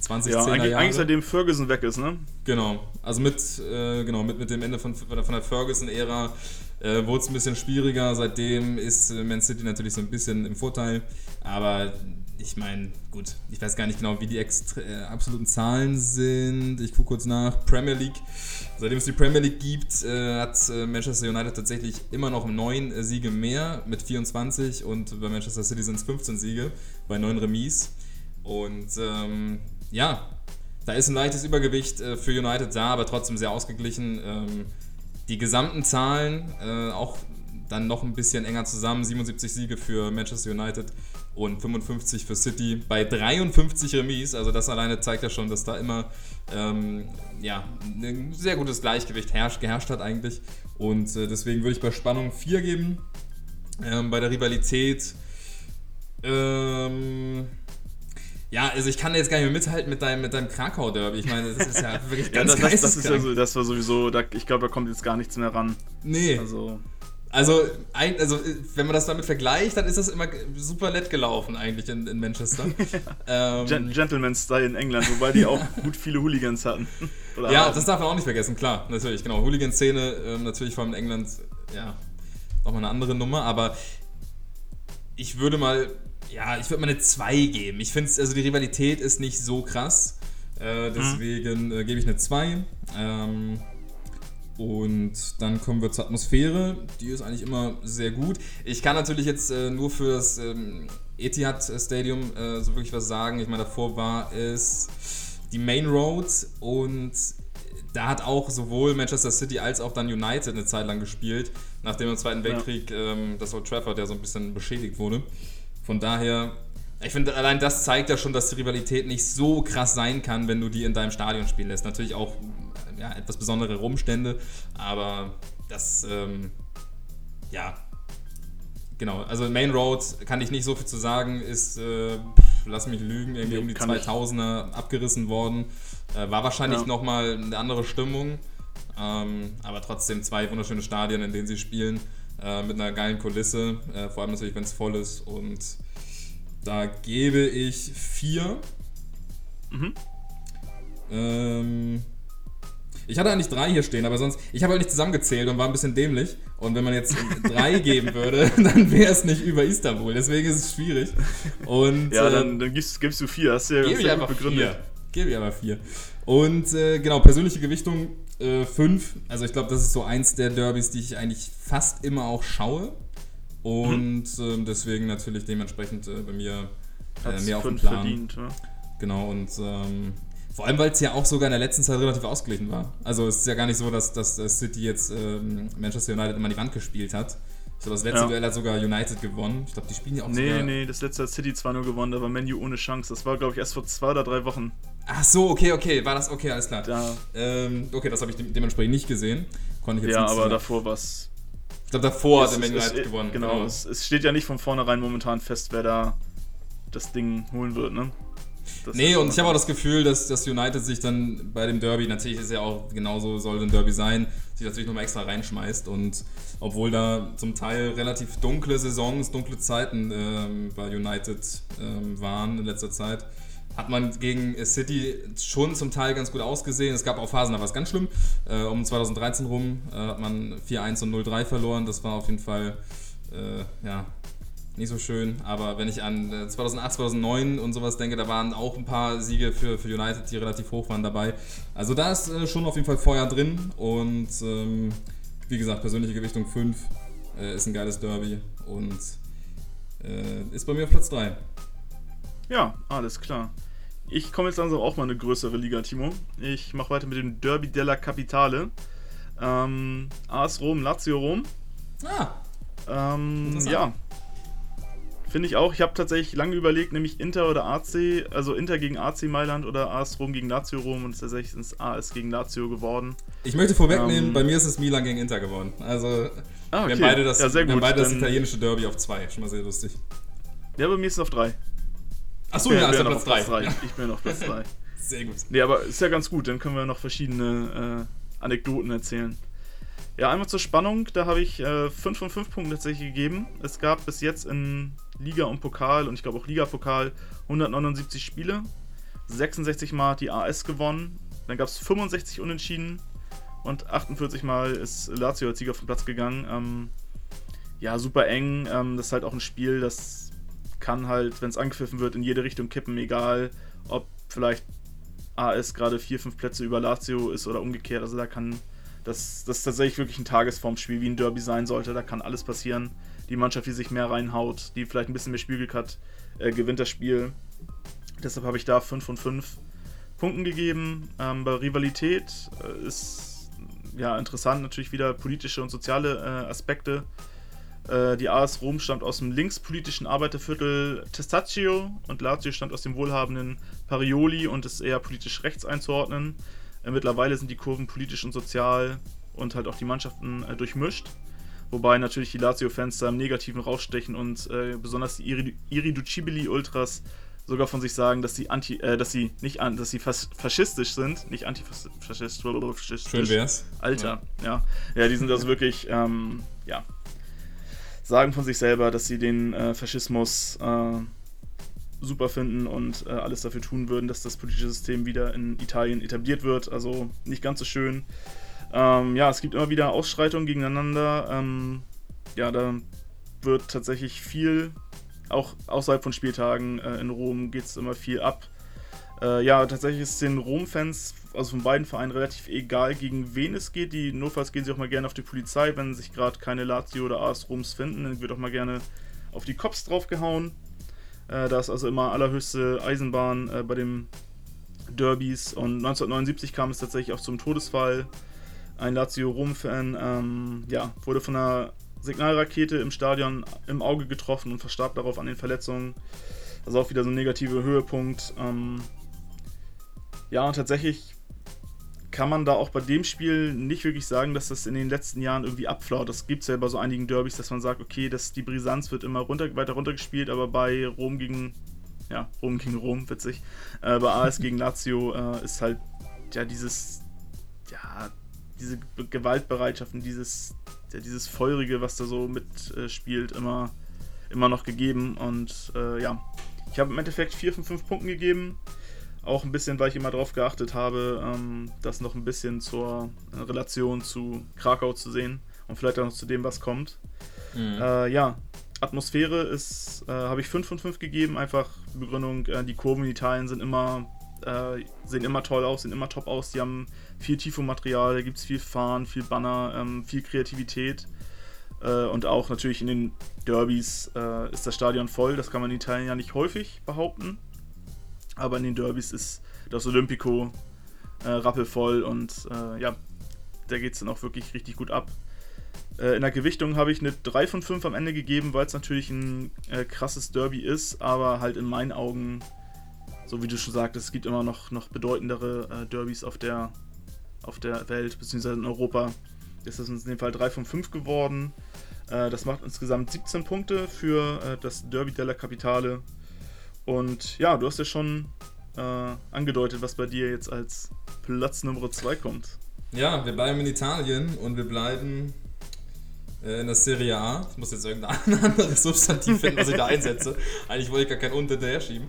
20, Ja, 10er eigentlich, Jahre. eigentlich seitdem Ferguson weg ist, ne? Genau, also mit, äh, genau, mit, mit dem Ende von, von der Ferguson-Ära äh, wurde es ein bisschen schwieriger. Seitdem ist äh, Man City natürlich so ein bisschen im Vorteil. Aber ich meine, gut, ich weiß gar nicht genau, wie die äh, absoluten Zahlen sind. Ich gucke kurz nach. Premier League. Seitdem es die Premier League gibt, äh, hat äh, Manchester United tatsächlich immer noch neun äh, Siege mehr mit 24 und bei Manchester City sind es 15 Siege bei neun Remis. Und ähm, ja, da ist ein leichtes Übergewicht äh, für United da, aber trotzdem sehr ausgeglichen. Ähm, die gesamten Zahlen äh, auch dann noch ein bisschen enger zusammen. 77 Siege für Manchester United und 55 für City bei 53 Remis. Also das alleine zeigt ja schon, dass da immer ähm, ja, ein sehr gutes Gleichgewicht herrscht, geherrscht hat eigentlich. Und äh, deswegen würde ich bei Spannung 4 geben. Ähm, bei der Rivalität ähm, ja, also ich kann jetzt gar nicht mehr mithalten mit deinem, mit deinem Krakau-Derby. Ich meine, das ist ja wirklich Ja, ganz das, das, das ist ja so, das war sowieso, da, ich glaube, da kommt jetzt gar nichts mehr ran. Nee, Also, also, ein, also wenn man das damit vergleicht, dann ist das immer super nett gelaufen eigentlich in, in Manchester. ähm, Gen Gentleman-Style in England, wobei die auch gut viele Hooligans hatten. Oder ja, haben. das darf man auch nicht vergessen, klar, natürlich, genau. Hooligan-Szene, ähm, natürlich vor allem in England, ja, nochmal eine andere Nummer, aber ich würde mal, ja, ich würde mal eine 2 geben. Ich finde, also die Rivalität ist nicht so krass, äh, deswegen äh, gebe ich eine 2. Ähm, und dann kommen wir zur Atmosphäre. Die ist eigentlich immer sehr gut. Ich kann natürlich jetzt äh, nur für das ähm, Etihad Stadium äh, so wirklich was sagen. Ich meine, davor war es die Main Road und da hat auch sowohl Manchester City als auch dann United eine Zeit lang gespielt, nachdem im Zweiten Ja. Weltkrieg ähm, das Old Trafford ja so ein bisschen beschädigt wurde. Von daher, ich finde, allein das zeigt ja schon, dass die Rivalität nicht so krass sein kann, wenn du die in deinem Stadion spielen lässt. Natürlich auch ja, etwas besondere Umstände, aber das, ähm, ja, genau. Also Main Road kann ich nicht so viel zu sagen, ist, äh, pff, lass mich lügen, irgendwie Nee, um die kann ich. 2000er abgerissen worden. Äh, war wahrscheinlich Ja. nochmal eine andere Stimmung, ähm, aber trotzdem zwei wunderschöne Stadien, in denen sie spielen, äh, mit einer geilen Kulisse, äh, vor allem natürlich, wenn es voll ist und da gebe ich vier. Mhm. Ähm, ich hatte eigentlich drei hier stehen, aber sonst. Ich habe halt nicht zusammengezählt und war ein bisschen dämlich. Und wenn man jetzt drei geben würde, dann wäre es nicht über Istanbul. Deswegen ist es schwierig. Und, ja, äh, dann, dann gibst, gibst du vier. Hast du ja gebe ich einfach begründet. vier. Gebe ich aber vier. Und äh, genau, persönliche Gewichtung äh, fünf. Also ich glaube, das ist so eins der Derbys, die ich eigentlich fast immer auch schaue. Und ähm, deswegen natürlich dementsprechend äh, bei mir äh, mehr auf dem Plan. verdient. Ne? Genau, und ähm, vor allem, weil es ja auch sogar in der letzten Zeit relativ ausgeglichen war. Also es ist ja gar nicht so, dass, dass äh, City jetzt ähm, Manchester United immer an die Wand gespielt hat. Ich glaube, das letzte Ja. Duell hat sogar United gewonnen. Ich glaube, die spielen ja auch Nee, sogar... nee, das letzte hat City zwar nur gewonnen, da war Menu ohne Chance. Das war, glaube ich, erst vor zwei oder drei Wochen. Ach so, okay, okay, war das... Okay, alles klar. Da, Ähm, okay, das habe ich de dementsprechend nicht gesehen. Konnte ich jetzt ja, aber sagen. davor war es. Ich glaube, davor hat der Man United gewonnen. Genau, Es, es steht ja nicht von vornherein momentan fest, wer da das Ding holen wird, ne? Das Nee, und ich habe auch das Gefühl, dass, dass United sich dann bei dem Derby, natürlich ist ja auch genauso soll ein Derby sein, sich natürlich nochmal extra reinschmeißt. Und obwohl da zum Teil relativ dunkle Saisons, dunkle Zeiten ähm, bei United ähm, waren in letzter Zeit, hat man gegen City schon zum Teil ganz gut ausgesehen. Es gab auch Phasen, da war es ganz schlimm. Äh, um 2013 rum äh, hat man 4-1 und 0-3 verloren. Das war auf jeden Fall äh, ja, nicht so schön. Aber wenn ich an äh, 2008, 2009 und sowas denke, da waren auch ein paar Siege für, für United, die relativ hoch waren dabei. Also da ist äh, schon auf jeden Fall Feuer drin. Und ähm, wie gesagt, persönliche Gewichtung 5 äh, ist ein geiles Derby und äh, ist bei mir auf Platz 3. Ja, alles klar. Ich komme jetzt langsam auch mal in eine größere Liga, Timo. Ich mache weiter mit dem Derby della Capitale. Ähm, AS Rom, Lazio Rom. Ah, Ähm, ja. Finde ich auch. Ich habe tatsächlich lange überlegt, nämlich Inter oder AC, also Inter gegen AC Mailand oder AS Rom gegen Lazio Rom und tatsächlich ist AS gegen Lazio geworden. ich möchte vorwegnehmen, Ähm. bei mir ist es Milan gegen Inter geworden. Also Ah, wir haben beide das, ja, wir haben beide das italienische Derby auf 2. Schon mal sehr lustig. Ja, bei mir ist es auf 3. Achso, ja, ist ja Platz 3. Ich bin auf Platz 3. Sehr gut. Nee, aber ist ja ganz gut, dann können wir noch verschiedene äh, Anekdoten erzählen. Ja, einmal zur Spannung, da habe ich 5 von 5 Punkten tatsächlich gegeben. Es gab bis jetzt in Liga und Pokal und ich glaube auch Liga-Pokal 179 Spiele. 66 Mal hat die AS gewonnen. Dann gab es 65 Unentschieden und 48 Mal ist Lazio als Sieger vom Platz gegangen. Ähm, ja, super eng. Ähm, das ist halt auch ein Spiel, das kann halt, wenn es angepfiffen wird, in jede Richtung kippen, egal ob vielleicht AS gerade 4, 5 Plätze über Lazio ist oder umgekehrt. Also da kann das, das tatsächlich wirklich ein Tagesformspiel, wie ein Derby sein sollte. Da kann alles passieren. Die Mannschaft, die sich mehr reinhaut, die vielleicht ein bisschen mehr Spielglück hat, äh, gewinnt das Spiel. Deshalb habe ich da 5 von 5 Punkten gegeben. Ähm, bei Rivalität äh, ist ja interessant natürlich wieder politische und soziale äh, Aspekte. Äh, die AS Rom stammt aus dem linkspolitischen Arbeiterviertel Testaccio und Lazio stammt aus dem wohlhabenden Parioli und ist eher politisch rechts einzuordnen. Äh, mittlerweile sind die Kurven politisch und sozial und halt auch die Mannschaften äh, durchmischt. Wobei natürlich die Lazio-Fans da im Negativen rausstechen und äh, besonders die Iri- Irriducibili-Ultras sogar von sich sagen, dass sie anti, äh, dass sie nicht an, dass sie fas faschistisch sind, nicht antifaschistisch. Schön wär's. Alter, ja. Ja, die sind also wirklich, ähm, ja, sagen von sich selber, dass sie den äh, Faschismus äh, super finden und äh, alles dafür tun würden, dass das politische System wieder in Italien etabliert wird. Also nicht ganz so schön. Ähm, ja, es gibt immer wieder Ausschreitungen gegeneinander. Ähm, ja, da wird tatsächlich viel, auch außerhalb von Spieltagen äh, in Rom geht es immer viel ab. Äh, ja, tatsächlich ist den Rom-Fans, also von beiden Vereinen, relativ egal, gegen wen es geht. Die notfalls gehen sie auch mal gerne auf die Polizei, wenn sich gerade keine Lazio oder AS Roms finden. Dann wird auch mal gerne auf die Cops draufgehauen. Äh, da ist also immer allerhöchste Eisenbahn äh, bei den Derbys. Und 1979 kam es tatsächlich auch zum Todesfall. Ein Lazio-Rom-Fan ähm, ja, wurde von einer Signalrakete im Stadion im Auge getroffen und verstarb darauf an den Verletzungen. Ist auch wieder so ein negativer Höhepunkt. Ähm, ja, und tatsächlich kann man da auch bei dem Spiel nicht wirklich sagen, dass das in den letzten Jahren irgendwie abflaut. Das gibt es ja bei so einigen Derbys, dass man sagt, okay, das, die Brisanz wird immer runter, weiter runtergespielt, aber bei Rom gegen, ja, Rom gegen Rom, witzig, äh, bei AS gegen Lazio äh, ist halt, ja, dieses, ja, diese Be- Gewaltbereitschaft und dieses, ja, dieses Feurige, was da so mitspielt, äh, spielt, immer, immer noch gegeben. Und äh, ja, ich habe im Endeffekt 4 von 5 Punkten gegeben. Auch ein bisschen, weil ich immer darauf geachtet habe, ähm, das noch ein bisschen zur äh, Relation zu Krakau zu sehen und vielleicht auch noch zu dem, was kommt. Mhm. Äh, ja, Atmosphäre ist, äh, habe ich 5 von 5 gegeben. Einfach Begründung, die Kurven in Italien sind immer, sehen immer toll aus, sehen immer top aus. Die haben viel Tifo-Material, da gibt es viel Fahren, viel Banner, ähm, viel Kreativität. Äh, und auch natürlich in den Derbys äh, ist das Stadion voll. Das kann man in Italien ja nicht häufig behaupten. Aber in den Derbys ist das Olympico äh, rappelvoll und äh, ja, da geht es dann auch wirklich richtig gut ab. Äh, in der Gewichtung habe ich eine 3 von 5 am Ende gegeben, weil es natürlich ein äh, krasses Derby ist, aber halt in meinen Augen, so wie du schon sagtest, es gibt immer noch, noch bedeutendere äh, Derbys auf der, auf der Welt, beziehungsweise in Europa. Ist das in dem Fall 3 von 5 geworden. Äh, das macht insgesamt 17 Punkte für äh, das Derby della Capitale. Und ja, du hast ja schon äh, angedeutet, was bei dir jetzt als Platz Nummer 2 kommt. Ja, wir bleiben in Italien und wir bleiben in der Serie A. Ich muss jetzt irgendein anderes Substantiv finden, was ich da einsetze. Eigentlich wollte ich gar kein Unter hinterher schieben.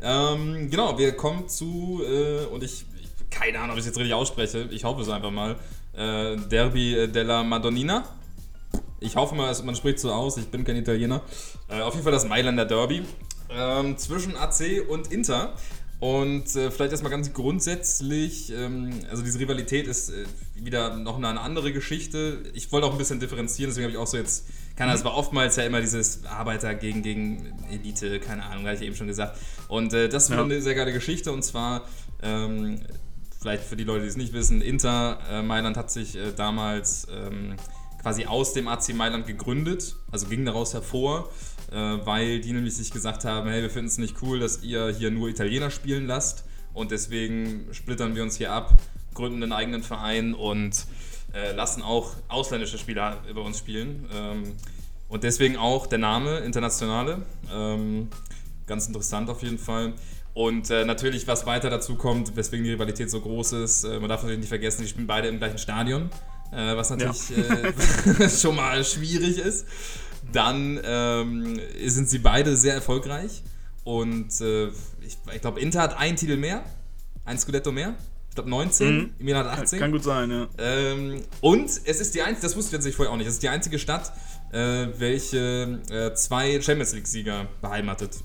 Ähm, genau, wir kommen zu, äh, und ich, keine Ahnung, ob ich es jetzt richtig ausspreche, ich hoffe es einfach mal, äh, Derby della Madonnina. Ich hoffe mal, man spricht so aus, ich bin kein Italiener. Äh, auf jeden Fall das Mailander Derby ähm, zwischen AC und Inter. Und äh, vielleicht erstmal ganz grundsätzlich, ähm, also diese Rivalität ist äh, wieder noch eine, andere Geschichte. Ich wollte auch ein bisschen differenzieren, deswegen habe ich auch so jetzt, keine Ahnung, es war oftmals ja immer dieses Arbeiter gegen, gegen Elite, keine Ahnung, hatte ich eben schon gesagt. Und äh, das ja. eine sehr geile Geschichte und zwar, ähm, vielleicht für die Leute, die es nicht wissen, Inter äh, Mailand hat sich äh, damals ähm, quasi aus dem AC Mailand gegründet, also ging daraus hervor äh, weil die nämlich sich gesagt haben, hey, wir finden es nicht cool, dass ihr hier nur Italiener spielen lasst und deswegen splittern wir uns hier ab, gründen einen eigenen Verein und äh, lassen auch ausländische Spieler über uns spielen. Ähm, und deswegen auch der Name Internationale. Ähm, ganz interessant auf jeden Fall. Und äh, natürlich, was weiter dazu kommt, weswegen die Rivalität so groß ist, äh, man darf natürlich nicht vergessen, die spielen beide im gleichen Stadion, äh, was natürlich ja. Äh, schon mal schwierig ist. Dann ähm, sind sie beide sehr erfolgreich. Und äh, ich, ich glaube, Inter hat einen Titel mehr, ein Scudetto mehr. Ich glaube 19, mhm. Milan hat 18. Kann gut sein, ja. Ähm, und es ist die einzige, das wusste ich tatsächlich vorher auch nicht, es ist die einzige Stadt, äh, welche zwei Champions League-Sieger beheimatet.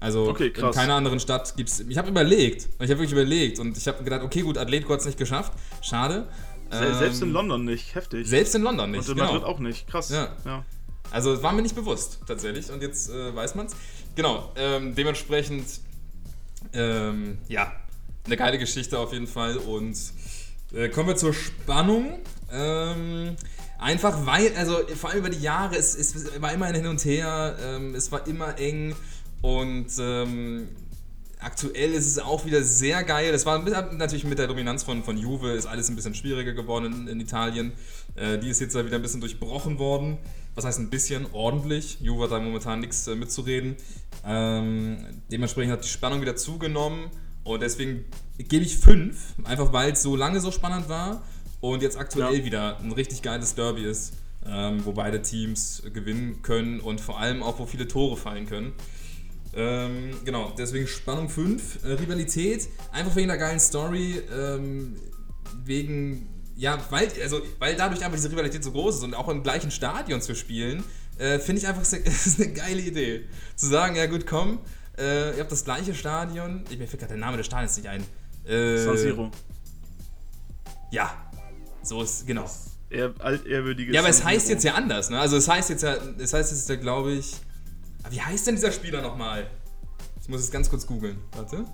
Also okay, in keiner anderen Stadt gibt es. Ich habe überlegt, ich habe wirklich überlegt und ich habe gedacht, okay, gut, Atletico hat es nicht geschafft, schade. Selbst ähm, in London nicht, heftig. Selbst in London nicht. Und in genau. Madrid auch nicht, krass. Ja. ja. Also war mir nicht bewusst, tatsächlich. Und jetzt äh, weiß es. Genau, ähm, dementsprechend, ähm, ja, eine geile Geschichte auf jeden Fall. Und äh, kommen wir zur Spannung. Ähm, einfach weil, also vor allem über die Jahre, es, es war immer ein Hin und Her, ähm, es war immer eng. Und ähm, aktuell ist es auch wieder sehr geil. Das war natürlich mit der Dominanz von, von Juve, ist alles ein bisschen schwieriger geworden in, in Italien. Äh, die ist jetzt wieder ein bisschen durchbrochen worden was heißt ein bisschen ordentlich. Juve hat da momentan nichts äh, mitzureden. Ähm, dementsprechend hat die Spannung wieder zugenommen und deswegen gebe ich 5, einfach weil es so lange so spannend war und jetzt aktuell ja. wieder ein richtig geiles Derby ist, ähm, wo beide Teams gewinnen können und vor allem auch, wo viele Tore fallen können. Ähm, genau, deswegen Spannung 5. Äh, Rivalität, einfach wegen der geilen Story, ähm, wegen ja, weil, also, weil dadurch einfach diese Rivalität so groß ist und auch im gleichen Stadion zu spielen, äh, finde ich einfach, das ist eine geile Idee. Zu sagen, ja gut, komm, äh, ihr habt das gleiche Stadion, ich, mir fällt gerade der Name des Stadions nicht ein. Äh, San Siro. Ja, so ist, genau. Eher altehrwürdiges. Ja, aber es heißt jetzt ja anders, ne? Also es heißt jetzt ja, es heißt jetzt ja, glaube ich. Wie heißt denn dieser Spieler nochmal? Ich muss es ganz kurz googeln. Warte.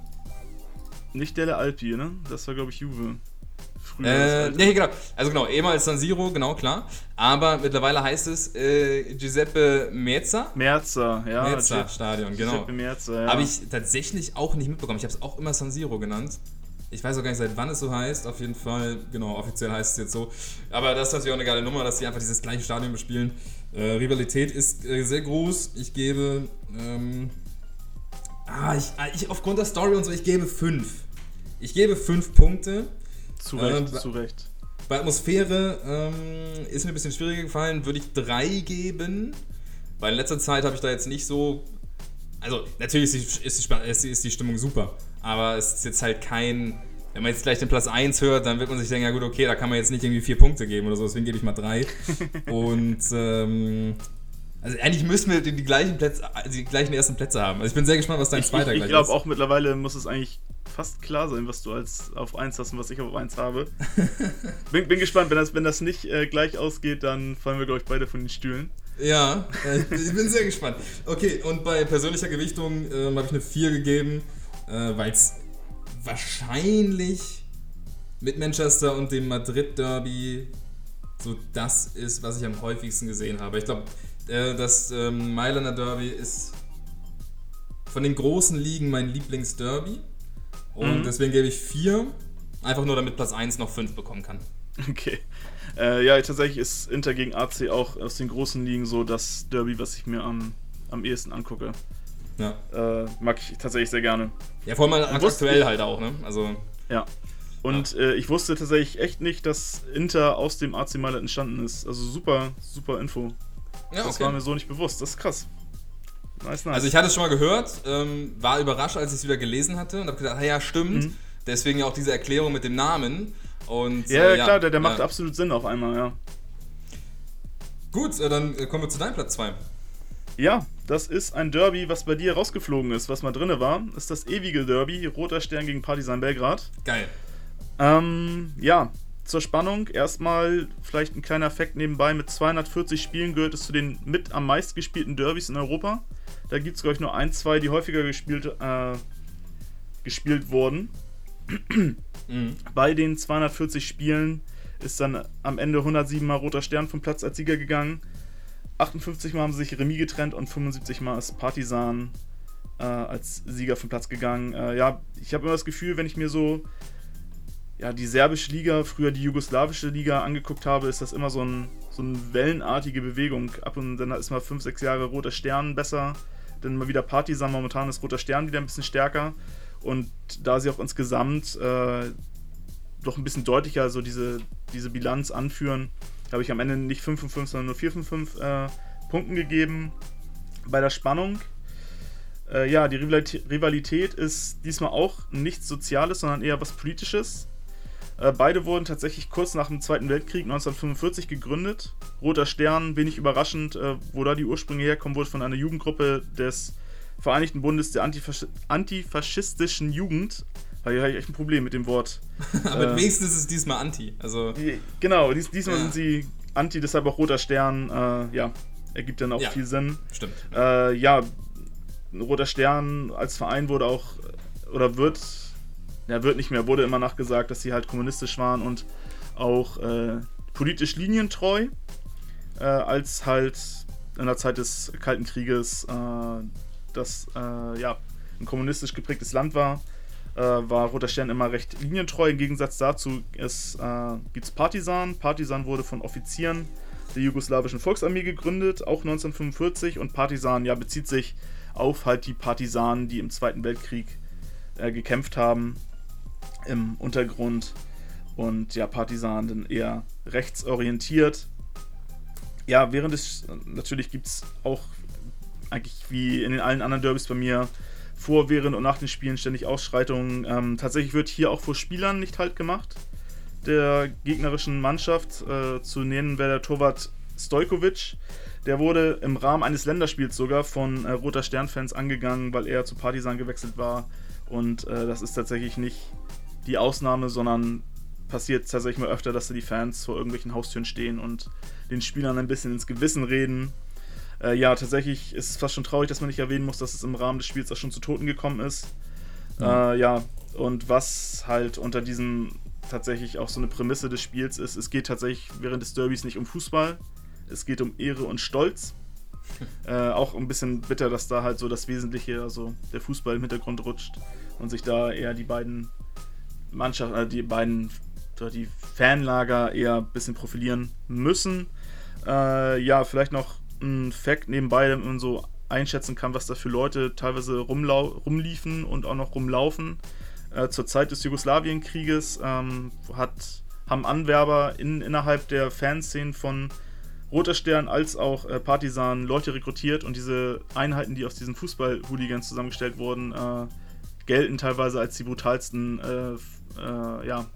Nicht der der Alpi, ne? Das war, glaube ich, Juve früher. Äh, nee, genau. Also genau, ehemals San Siro, genau, klar. Aber mittlerweile heißt es äh, Giuseppe Merza. Merza, ja. Merza Stadion, genau. Giuseppe Merza, ja. Habe ich tatsächlich auch nicht mitbekommen. Ich habe es auch immer San Siro genannt. Ich weiß auch gar nicht, seit wann es so heißt. Auf jeden Fall, genau, offiziell heißt es jetzt so. Aber das ist natürlich auch eine geile Nummer, dass sie einfach dieses gleiche Stadion bespielen. Äh, Rivalität ist äh, sehr groß. Ich gebe. Ähm, ah, ich, ah, ich, aufgrund der Story und so, ich gebe fünf. Ich gebe fünf Punkte. Zu Recht, ähm, zu Recht. Bei Atmosphäre ähm, ist mir ein bisschen schwieriger gefallen, würde ich drei geben. Weil in letzter Zeit habe ich da jetzt nicht so. Also, natürlich ist die, ist, die, ist die Stimmung super, aber es ist jetzt halt kein. Wenn man jetzt gleich den Platz 1 hört, dann wird man sich denken, ja gut, okay, da kann man jetzt nicht irgendwie vier Punkte geben oder so, deswegen gebe ich mal drei. Und ähm, also eigentlich müssen wir die, die, gleichen Plätze, die gleichen ersten Plätze haben. Also ich bin sehr gespannt, was dein ich, zweiter ich, gleich ist. Ich glaube auch mittlerweile muss es eigentlich fast klar sein, was du als auf 1 hast und was ich auf 1 habe. bin, bin, gespannt, wenn das, wenn das nicht äh, gleich ausgeht, dann fallen wir, glaube ich, beide von den Stühlen. Ja, äh, ich bin sehr gespannt. Okay, und bei persönlicher Gewichtung äh, habe ich eine 4 gegeben, äh, weil es wahrscheinlich mit Manchester und dem Madrid-Derby so das ist, was ich am häufigsten gesehen habe. Ich glaube, äh, das ähm, Mailander Derby ist von den großen Ligen mein Lieblingsderby. Und mhm. deswegen gebe ich 4. Einfach nur, damit Platz 1 noch 5 bekommen kann. Okay. Äh, ja, tatsächlich ist Inter gegen AC auch aus den großen Ligen so das Derby, was ich mir am, am ehesten angucke. Ja. Äh, mag ich tatsächlich sehr gerne. Ja, vor allem aktuell halt auch, ne? Also. Ja. Und ja. Äh, ich wusste tatsächlich echt nicht, dass Inter aus dem AC Mailand entstanden ist. Also super, super Info. Ja, das okay. war mir so nicht bewusst. Das ist krass. Nice, nice. Also ich hatte es schon mal gehört, ähm, war überrascht, als ich es wieder gelesen hatte und habe gedacht, ja, stimmt. Mhm. Deswegen auch diese Erklärung mit dem Namen. Und, ja, äh, ja, klar, der, der macht absolut Sinn auf einmal, ja. Gut, äh, dann äh, kommen wir zu deinem Platz 2. Ja, das ist ein Derby, was bei dir rausgeflogen ist, was mal drinne war. Das ist das ewige Derby, Roter Stern gegen Partizan Belgrad. Geil. Ähm, ja, zur Spannung erstmal vielleicht ein kleiner Effekt nebenbei. Mit 240 Spielen gehört es zu den mit am meisten gespielten Derbys in Europa. Da gibt es, glaube ich, nur ein, zwei, die häufiger gespielt, äh, gespielt wurden. mhm. Bei den 240 Spielen ist dann am Ende 107 Mal Roter Stern vom Platz als Sieger gegangen. 58 Mal haben sie sich Remis getrennt und 75 Mal ist Partisan äh, als Sieger vom Platz gegangen. Äh, ja, ich habe immer das Gefühl, wenn ich mir so ja, die serbische Liga, früher die jugoslawische Liga angeguckt habe, ist das immer so, ein, so eine wellenartige Bewegung. Ab und dann ist mal 5, 6 Jahre Roter Stern besser, dann mal wieder Partisan. Momentan ist Roter Stern wieder ein bisschen stärker. Und da sie auch insgesamt äh, doch ein bisschen deutlicher so diese, diese Bilanz anführen, habe ich am Ende nicht 5 von 5, sondern nur 4 von 5 äh, Punkten gegeben. Bei der Spannung, äh, ja, die Rivalität ist diesmal auch nichts Soziales, sondern eher was Politisches. Äh, beide wurden tatsächlich kurz nach dem Zweiten Weltkrieg 1945 gegründet. Roter Stern, wenig überraschend, äh, wo da die Ursprünge herkommen, wurde von einer Jugendgruppe des Vereinigten Bundes der Antifasch antifaschistischen Jugend habe ich echt ein Problem mit dem Wort. Aber äh, wenigstens ist es diesmal Anti. Also genau, dies, diesmal ja. sind sie Anti, deshalb auch roter Stern. Äh, ja, ergibt dann auch ja, viel Sinn. Stimmt. Äh, ja, roter Stern als Verein wurde auch oder wird, ja, wird nicht mehr, wurde immer nachgesagt, dass sie halt kommunistisch waren und auch äh, politisch linientreu, äh, als halt in der Zeit des Kalten Krieges äh, das ja ein kommunistisch geprägtes Land war äh, war Roter Stern immer recht linientreu. Im Gegensatz dazu äh, gibt es Partisan. Partisan wurde von Offizieren der jugoslawischen Volksarmee gegründet, auch 1945. Und Partisan ja, bezieht sich auf halt die Partisanen, die im Zweiten Weltkrieg äh, gekämpft haben im Untergrund. Und ja, Partisan dann eher rechtsorientiert. Ja, während des, natürlich gibt es auch eigentlich wie in den allen anderen Derbys bei mir vor, während und nach den Spielen ständig Ausschreitungen. Ähm, tatsächlich wird hier auch vor Spielern nicht halt gemacht. Der gegnerischen Mannschaft äh, zu nennen wäre der Torwart Stojkovic. Der wurde im Rahmen eines Länderspiels sogar von äh, Roter Sternfans angegangen, weil er zu Partisan gewechselt war. Und äh, das ist tatsächlich nicht die Ausnahme, sondern passiert tatsächlich mal öfter, dass da die Fans vor irgendwelchen Haustüren stehen und den Spielern ein bisschen ins Gewissen reden. Äh, ja, tatsächlich ist es fast schon traurig, dass man nicht erwähnen muss, dass es im Rahmen des Spiels auch schon zu Toten gekommen ist. Ja. Äh, ja, und was halt unter diesem tatsächlich auch so eine Prämisse des Spiels ist, es geht tatsächlich während des Derbys nicht um Fußball, es geht um Ehre und Stolz. äh, auch ein bisschen bitter, dass da halt so das Wesentliche, also der Fußball im Hintergrund rutscht und sich da eher die beiden Mannschaften, äh, die beiden, die Fanlager eher ein bisschen profilieren müssen. Äh, ja, vielleicht noch ein Fact nebenbei, damit man so einschätzen kann, was da für Leute teilweise rumliefen und auch noch rumlaufen. Äh, zur Zeit des Jugoslawienkrieges ähm, hat, haben Anwerber in, innerhalb der Fanszenen von Roter Stern als auch äh, Partisan Leute rekrutiert und diese Einheiten, die aus diesen Fußball-Hooligans zusammengestellt wurden, äh, gelten teilweise als die brutalsten äh, äh, ja,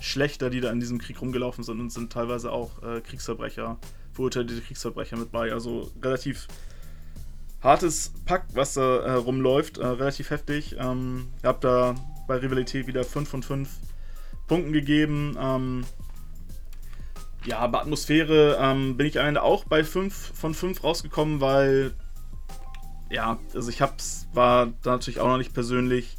Schlechter, die da in diesem Krieg rumgelaufen sind und sind teilweise auch äh, Kriegsverbrecher verurteilte Kriegsverbrecher mit bei. Also relativ hartes Pack, was da äh, rumläuft, äh, relativ heftig. Ähm, ihr habt da bei Rivalität wieder 5 von 5 Punkten gegeben. Ähm, ja, bei Atmosphäre ähm, bin ich am Ende auch bei 5 von 5 rausgekommen, weil ja, also ich hab's, war da natürlich auch noch nicht persönlich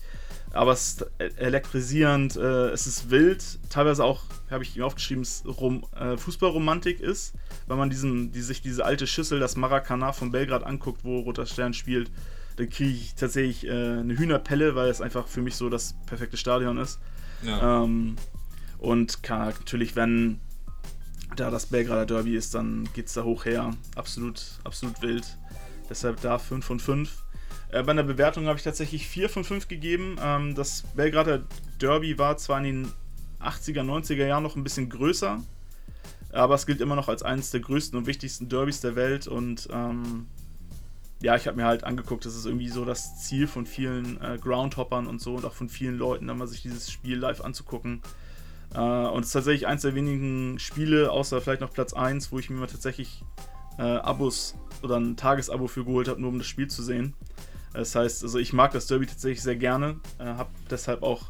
aber es ist elektrisierend, äh, es ist wild, teilweise auch, habe ich ihm aufgeschrieben, es Rom, äh, Fußballromantik ist, wenn man diesen, die, sich diese alte Schüssel, das Maracana von Belgrad anguckt, wo Roter Stern spielt, dann kriege ich tatsächlich äh, eine Hühnerpelle, weil es einfach für mich so das perfekte Stadion ist. Ja. Ähm, und kann, natürlich, wenn da das Belgrader Derby ist, dann geht es da hoch her. Absolut, absolut wild. Deshalb da 5 von 5. Äh, bei einer Bewertung habe ich tatsächlich 4 von 5 gegeben. Ähm, das Belgrader Derby war zwar in den 80er, 90er Jahren noch ein bisschen größer, aber es gilt immer noch als eines der größten und wichtigsten Derbys der Welt und ähm, ja, ich habe mir halt angeguckt, das ist irgendwie so das Ziel von vielen äh, Groundhoppern und so und auch von vielen Leuten, dann mal sich dieses Spiel live anzugucken. Äh, und es ist tatsächlich eins der wenigen Spiele, außer vielleicht noch Platz 1, wo ich mir mal tatsächlich äh, Abos oder ein Tagesabo für geholt habe, nur um das Spiel zu sehen. Das heißt, also ich mag das Derby tatsächlich sehr gerne, äh, habe deshalb auch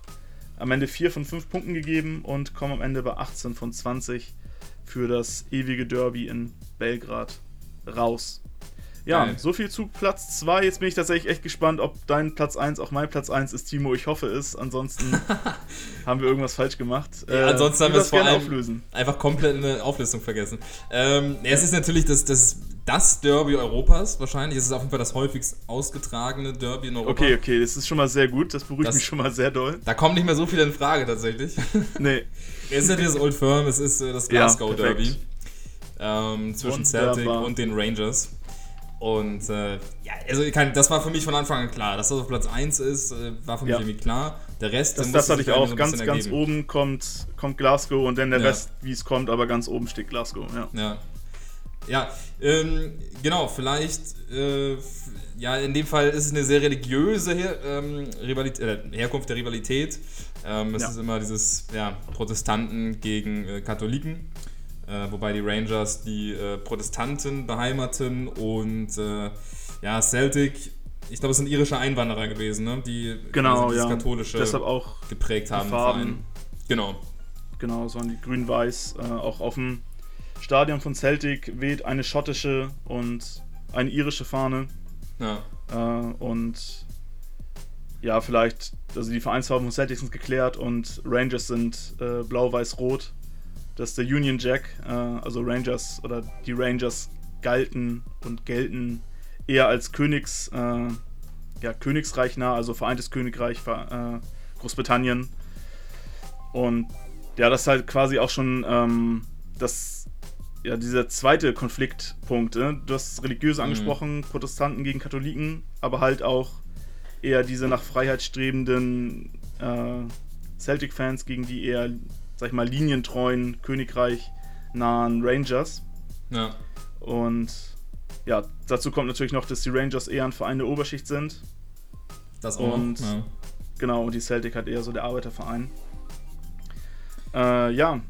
am Ende 4 von 5 Punkten gegeben und komme am Ende bei 18 von 20 für das ewige Derby in Belgrad raus. Ja, Geil. so viel zu Platz 2. Jetzt bin ich tatsächlich echt gespannt, ob dein Platz 1 auch mein Platz 1 ist, Timo. Ich hoffe es. Ansonsten haben wir irgendwas falsch gemacht. Äh, Ja, ansonsten haben wir das es vor allem auflösen. einfach komplett in der Auflistung vergessen. Ähm, ja, es ist natürlich das, das, das Derby Europas wahrscheinlich. Es ist auf jeden Fall das häufigst ausgetragene Derby in Europa. Okay, okay, das ist schon mal sehr gut. Das beruhigt Das- mich schon mal sehr doll. Da kommen nicht mehr so viele in Frage tatsächlich. Nee, es ist natürlich das Old Firm, es ist äh, das Ja, Glasgow perfekt. Derby. Ähm, zwischen Wunderbar. Celtic und den Rangers. Und äh, ja, also kein, das war für mich von Anfang an klar. Dass das auf Platz 1 ist, äh, war für mich Ja. irgendwie klar. Der Rest, das, das hatte sich ich irgendwie auch. Ganz, ganz oben kommt, kommt Glasgow und dann der Ja. Rest, wie es kommt, aber ganz oben steht Glasgow. Ja. Ja. Ja, ähm, genau, vielleicht, äh, ja, in dem Fall ist es eine sehr religiöse Her ähm, äh, Herkunft der Rivalität. Ähm, es Ja. ist immer dieses, ja, Protestanten gegen äh, Katholiken, äh, wobei die Rangers die äh, Protestanten beheimaten und äh, ja, Celtic, ich glaube, es sind irische Einwanderer gewesen, ne? die Genau, dieses ja. katholische Deshalb auch, geprägt haben. Farben. Genau. genau, so waren die grün-weiß. Auch dem Stadion von Celtic weht eine schottische und eine irische Fahne. Ja. Äh, und ja, vielleicht, also die Vereinsfarben von Celtic sind geklärt und Rangers sind äh, blau-weiß-rot. Das ist der Union Jack, äh, also Rangers oder die Rangers galten und gelten eher als Königs, äh, ja, Königsreich nah, also Vereintes Königreich, äh, Großbritannien. Und ja, das ist halt quasi auch schon ähm, das, ja, dieser zweite Konfliktpunkt. Ne? Du hast das Religiöse angesprochen, Protestanten gegen Katholiken, aber halt auch eher diese nach Freiheit strebenden äh, Celtic-Fans gegen die eher, sag ich mal, linientreuen, Königreich nahen Rangers. Ja. Und ja, dazu kommt natürlich noch, dass die Rangers eher ein Verein der Oberschicht sind. Das auch Und-. Ja. Genau, und die Celtic halt eher so der Arbeiterverein. Äh, ja,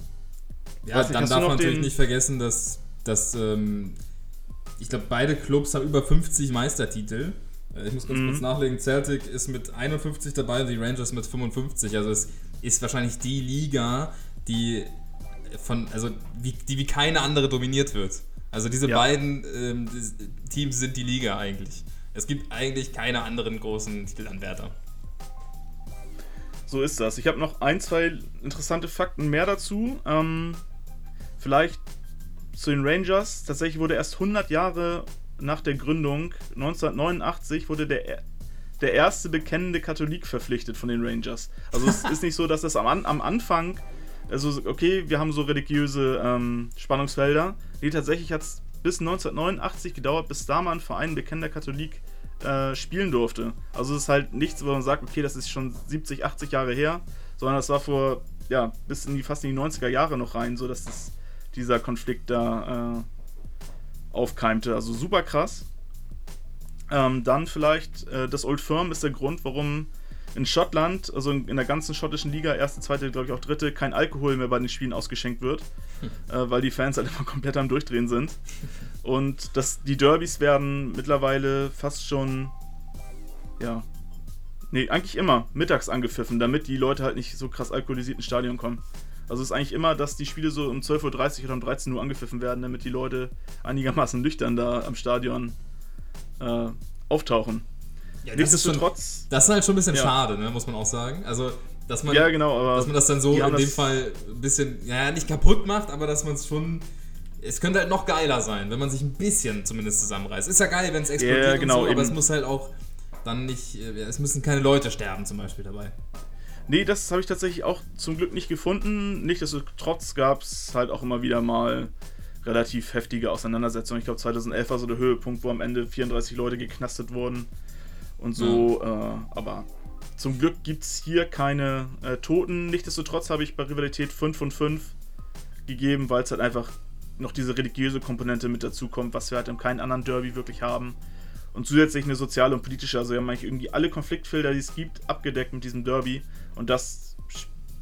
Ja, nicht, dann darf man natürlich nicht vergessen, dass, dass ähm, ich glaube, beide Clubs haben über 50 Meistertitel. Äh, Ich muss ganz Mhm. kurz nachlegen. Celtic ist mit 51 dabei und die Rangers mit 55. Also es ist wahrscheinlich die Liga, die von, also wie, die wie keine andere dominiert wird. Also diese Ja. beiden ähm, Teams sind die Liga eigentlich. Es gibt eigentlich keine anderen großen Titelanwärter. so ist das. Ich habe noch ein, zwei interessante Fakten mehr dazu. Ähm, vielleicht zu den Rangers. Tatsächlich wurde erst 100 Jahre nach der Gründung, 1989, wurde der, der erste bekennende Katholik verpflichtet von den Rangers. Also es ist nicht so, dass das am, An- am Anfang, also okay, wir haben so religiöse ähm, Spannungsfelder. Nee, tatsächlich hat es bis 1989 gedauert, bis da mal ein Verein bekennender Katholik äh, spielen durfte. Also es ist halt nichts, wo man sagt, okay, das ist schon 70, 80 Jahre her, sondern das war vor, ja, bis in die fast in die 90er Jahre noch rein, so dass das, dieser Konflikt da äh, aufkeimte. Also super krass. Ähm, dann vielleicht, äh, das Old Firm ist der Grund, warum in Schottland, also in, der ganzen schottischen Liga, erste, zweite, glaube ich auch dritte, kein Alkohol mehr bei den Spielen ausgeschenkt wird, äh, weil die Fans halt immer komplett am Durchdrehen sind. Und das, die Derbys werden mittlerweile fast schon, ja, nee, eigentlich immer mittags angepfiffen, damit die Leute halt nicht so krass alkoholisiert ins Stadion kommen. Also es ist eigentlich immer, dass die Spiele so um 12.30 Uhr oder um 13 Uhr angepfiffen werden, damit die Leute einigermaßen nüchtern da am Stadion äh, auftauchen. Ja, das ist schon, Nichtsdestotrotz, das ist halt schon ein bisschen Ja. schade, ne, muss man auch sagen. Also, dass man, ja genau, aber dass man das dann so in dem das- Fall ein bisschen, ja, nicht kaputt macht, aber dass man es schon. Es könnte halt noch geiler sein, wenn man sich ein bisschen zumindest zusammenreißt. Ist ja geil, wenn es explodiert Ja, genau, und so, aber eben. es muss halt auch dann nicht, äh, es müssen keine Leute sterben zum Beispiel dabei. Nee, das habe ich tatsächlich auch zum Glück nicht gefunden. Nichtsdestotrotz gab es halt auch immer wieder mal relativ heftige Auseinandersetzungen. Ich glaube, 2011 war so der Höhepunkt, wo am Ende 34 Leute geknastet wurden und so. Äh, aber zum Glück gibt es hier keine äh, Toten. Nichtsdestotrotz habe ich bei Rivalität 5 von 5 gegeben, weil es halt einfach noch diese religiöse Komponente mit dazu kommt, was wir halt in keinem anderen Derby wirklich haben. Und zusätzlich eine soziale und politische, also wir haben eigentlich irgendwie alle Konfliktfelder, die es gibt, abgedeckt mit diesem Derby. Und das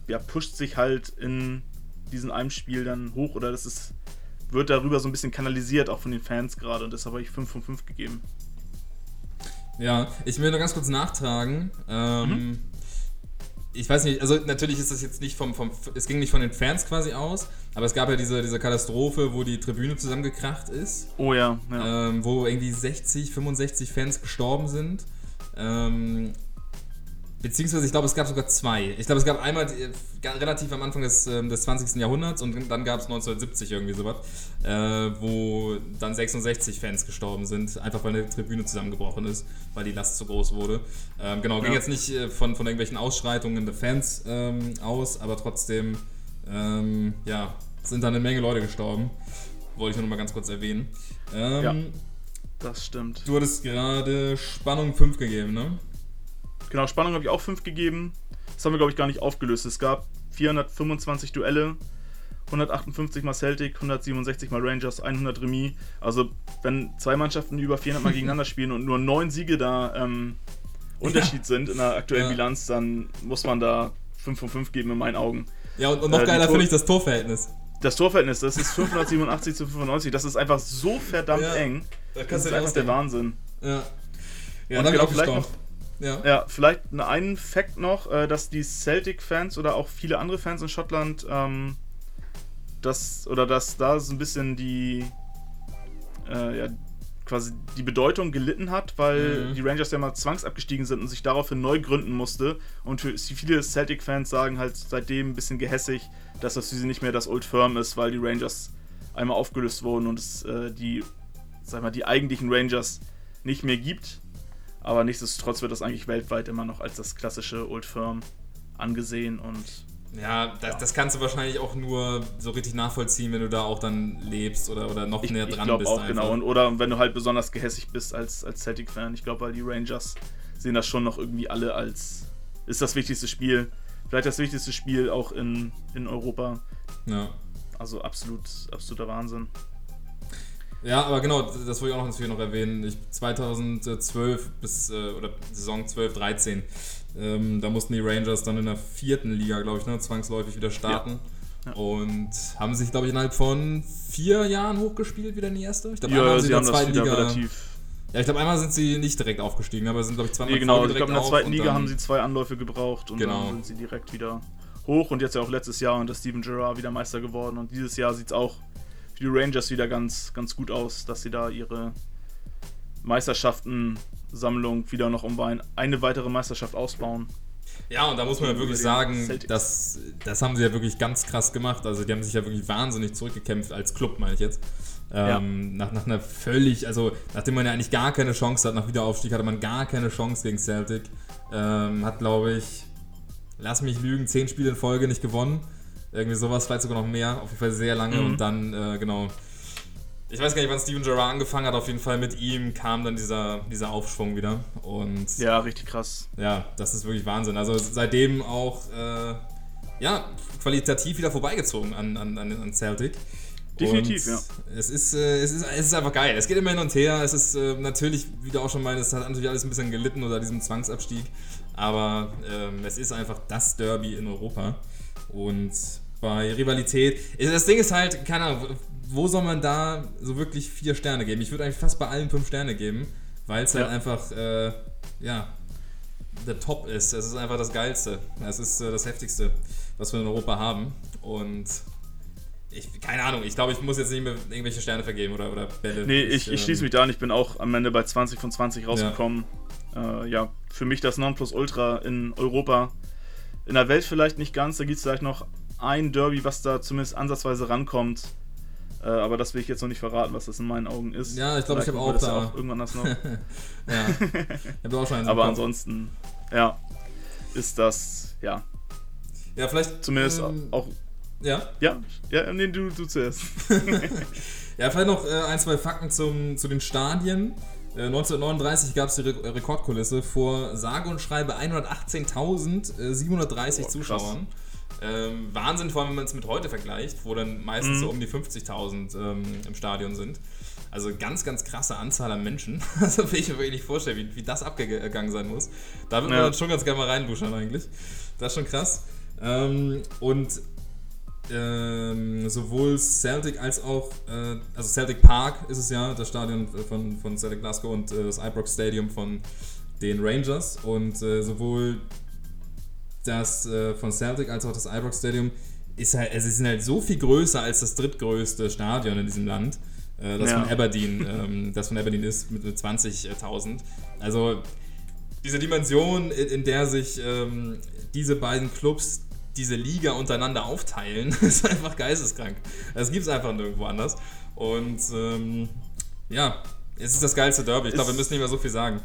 ja, pusht sich halt in diesem einem Spiel dann hoch oder das ist wird darüber so ein bisschen kanalisiert, auch von den Fans gerade. Und deshalb habe ich 5 von 5 gegeben. Ja, ich will nur ganz kurz nachtragen. Ähm, mhm. Ich weiß nicht, also natürlich ist das jetzt nicht vom, vom, es ging nicht von den Fans quasi aus, aber es gab ja diese, diese Katastrophe, wo die Tribüne zusammengekracht ist. Oh ja, ja. Ähm, wo irgendwie 60, 65 Fans gestorben sind. Ähm, Beziehungsweise, ich glaube, es gab sogar zwei. Ich glaube, es gab einmal äh, relativ am Anfang des, äh, des 20. Jahrhunderts und dann gab es 1970 irgendwie sowas, äh, wo dann 66 Fans gestorben sind, einfach weil eine Tribüne zusammengebrochen ist, weil die Last zu groß wurde. Ähm, genau, ging ja. jetzt nicht äh, von, von irgendwelchen Ausschreitungen der Fans ähm, aus, aber trotzdem, ähm, ja, sind da eine Menge Leute gestorben. Wollte ich nur noch mal ganz kurz erwähnen. Ähm, ja, das stimmt. Du hattest gerade Spannung 5 gegeben, ne? Genau, Spannung habe ich auch 5 gegeben. Das haben wir, glaube ich, gar nicht aufgelöst. Es gab 425 Duelle, 158 mal Celtic, 167 mal Rangers, 100 Remis. Also, wenn zwei Mannschaften über 400 mal gegeneinander spielen und nur neun Siege da ähm, Unterschied ja. sind in der aktuellen ja. Bilanz, dann muss man da 5 von 5 geben in meinen Augen. Ja, und, und noch äh, geiler finde ich das Torverhältnis. Das Torverhältnis, das ist 587 zu 95. Das ist einfach so verdammt ja, eng. Da das ist einfach der Wahnsinn. Ja. Ja, und genau, vielleicht noch, ja. ja, vielleicht einen Fakt noch, äh, dass die Celtic-Fans oder auch viele andere Fans in Schottland ähm, das oder dass da so ein bisschen die äh, ja, quasi die Bedeutung gelitten hat, weil mhm. die Rangers ja mal zwangsabgestiegen sind und sich daraufhin neu gründen musste. Und für viele Celtic-Fans sagen halt seitdem ein bisschen gehässig, dass das für sie nicht mehr das Old Firm ist, weil die Rangers einmal aufgelöst wurden und es äh, die, sag mal, die eigentlichen Rangers nicht mehr gibt. Aber nichtsdestotrotz wird das eigentlich weltweit immer noch als das klassische Old Firm angesehen und. Ja das, ja. das kannst du wahrscheinlich auch nur so richtig nachvollziehen, wenn du da auch dann lebst oder, oder noch ich, näher dran ich bist. auch, genau. Und, oder wenn du halt besonders gehässig bist als, als Celtic-Fan. Ich glaube, weil die Rangers sehen das schon noch irgendwie alle als. Ist das wichtigste Spiel. Vielleicht das wichtigste Spiel auch in, in Europa. Ja. Also absolut, absoluter Wahnsinn. Ja, aber genau, das wollte ich auch noch natürlich noch erwähnen. Ich, 2012 bis, äh, oder Saison 12, 13, ähm, da mussten die Rangers dann in der vierten Liga, glaube ich, ne, zwangsläufig wieder starten. Ja. Ja. Und haben sich, glaube ich, innerhalb von vier Jahren hochgespielt wieder in die erste. Ich glaube, ja, einmal sie in der zweiten Liga. Relativ ja, ich glaube, einmal sind sie nicht direkt aufgestiegen, aber sind, glaube ich, zweimal nee, genau. Ich glaube, in der zweiten Liga haben sie zwei Anläufe gebraucht und genau. dann sind sie direkt wieder hoch. Und jetzt ja auch letztes Jahr unter Steven Gerrard wieder Meister geworden. Und dieses Jahr sieht es auch für die Rangers wieder ganz, ganz gut aus, dass sie da ihre Meisterschaften-Sammlung wieder noch um eine weitere Meisterschaft ausbauen. Ja, und da muss man ja wirklich sagen, das, das haben sie ja wirklich ganz krass gemacht. Also die haben sich ja wirklich wahnsinnig zurückgekämpft als Club, meine ich jetzt. Ähm, ja. nach, nach einer völlig, also nachdem man ja eigentlich gar keine Chance hat, nach Wiederaufstieg hatte man gar keine Chance gegen Celtic. Ähm, hat, glaube ich, lass mich lügen, zehn Spiele in Folge nicht gewonnen. Irgendwie sowas, vielleicht sogar noch mehr, auf jeden Fall sehr lange mhm. und dann, äh, genau. Ich weiß gar nicht, wann Steven Gerrard angefangen hat, auf jeden Fall mit ihm kam dann dieser, dieser Aufschwung wieder. Und ja, richtig krass. Ja, das ist wirklich Wahnsinn. Also seitdem auch äh, ja, qualitativ wieder vorbeigezogen an, an, an Celtic. Definitiv, und ja. Es ist, äh, es, ist, es ist einfach geil. Es geht immer hin und her. Es ist äh, natürlich, wie du auch schon meinst, es hat natürlich alles ein bisschen gelitten unter diesem Zwangsabstieg. Aber ähm, es ist einfach das Derby in Europa. Und bei Rivalität. Das Ding ist halt, keine Ahnung, wo soll man da so wirklich vier Sterne geben? Ich würde eigentlich fast bei allen fünf Sterne geben, weil es halt einfach, äh, ja, der Top ist. Es ist einfach das Geilste. Es ist äh, das Heftigste, was wir in Europa haben. Und ich, keine Ahnung, ich glaube, ich muss jetzt nicht mehr irgendwelche Sterne vergeben oder, oder Bälle. Nee, ich, ich, ich schließe ähm, mich da an. Ich bin auch am Ende bei 20 von 20 rausgekommen. Ja, äh, ja für mich das Nonplusultra in Europa. In der Welt vielleicht nicht ganz, da gibt es vielleicht noch ein Derby, was da zumindest ansatzweise rankommt. Äh, aber das will ich jetzt noch nicht verraten, was das in meinen Augen ist. Ja, ich glaube, ich habe auch da. Ja auch irgendwann das noch. ja. Ich habe auch schon einen Aber ansonsten, ja, ist das, ja. Ja, vielleicht. Zumindest ähm, auch. Ja? Ja, ja, nee, du, du zuerst. ja, vielleicht noch äh, ein, zwei Fakten zum, zu den Stadien. 1939 gab es die Re Rekordkulisse vor sage und schreibe 118.730 Zuschauern. Ähm, Wahnsinn, vor allem wenn man es mit heute vergleicht, wo dann meistens mhm. so um die 50.000 ähm, im Stadion sind. Also ganz, ganz krasse Anzahl an Menschen. Also will ich mir wirklich nicht vorstellen, wie, wie das abgegangen sein muss. Da würde ja. man dann schon ganz gerne mal reinduschen eigentlich. Das ist schon krass. Ähm, und ähm, sowohl Celtic als auch, äh, also Celtic Park ist es ja, das Stadion von, von Celtic Glasgow und äh, das Ibrox Stadium von den Rangers und äh, sowohl das äh, von Celtic als auch das Ibrox Stadium ist halt, also sie sind halt so viel größer als das drittgrößte Stadion in diesem Land, äh, das Ja. von Aberdeen, ähm, das von Aberdeen ist mit, mit 20.000. Also diese Dimension, in, in der sich ähm, diese beiden Clubs diese Liga untereinander aufteilen, ist einfach geisteskrank. Das gibt es einfach nirgendwo anders. Und ähm, ja, es ist das geilste Derby. Ich glaube, wir müssen nicht mehr so viel sagen.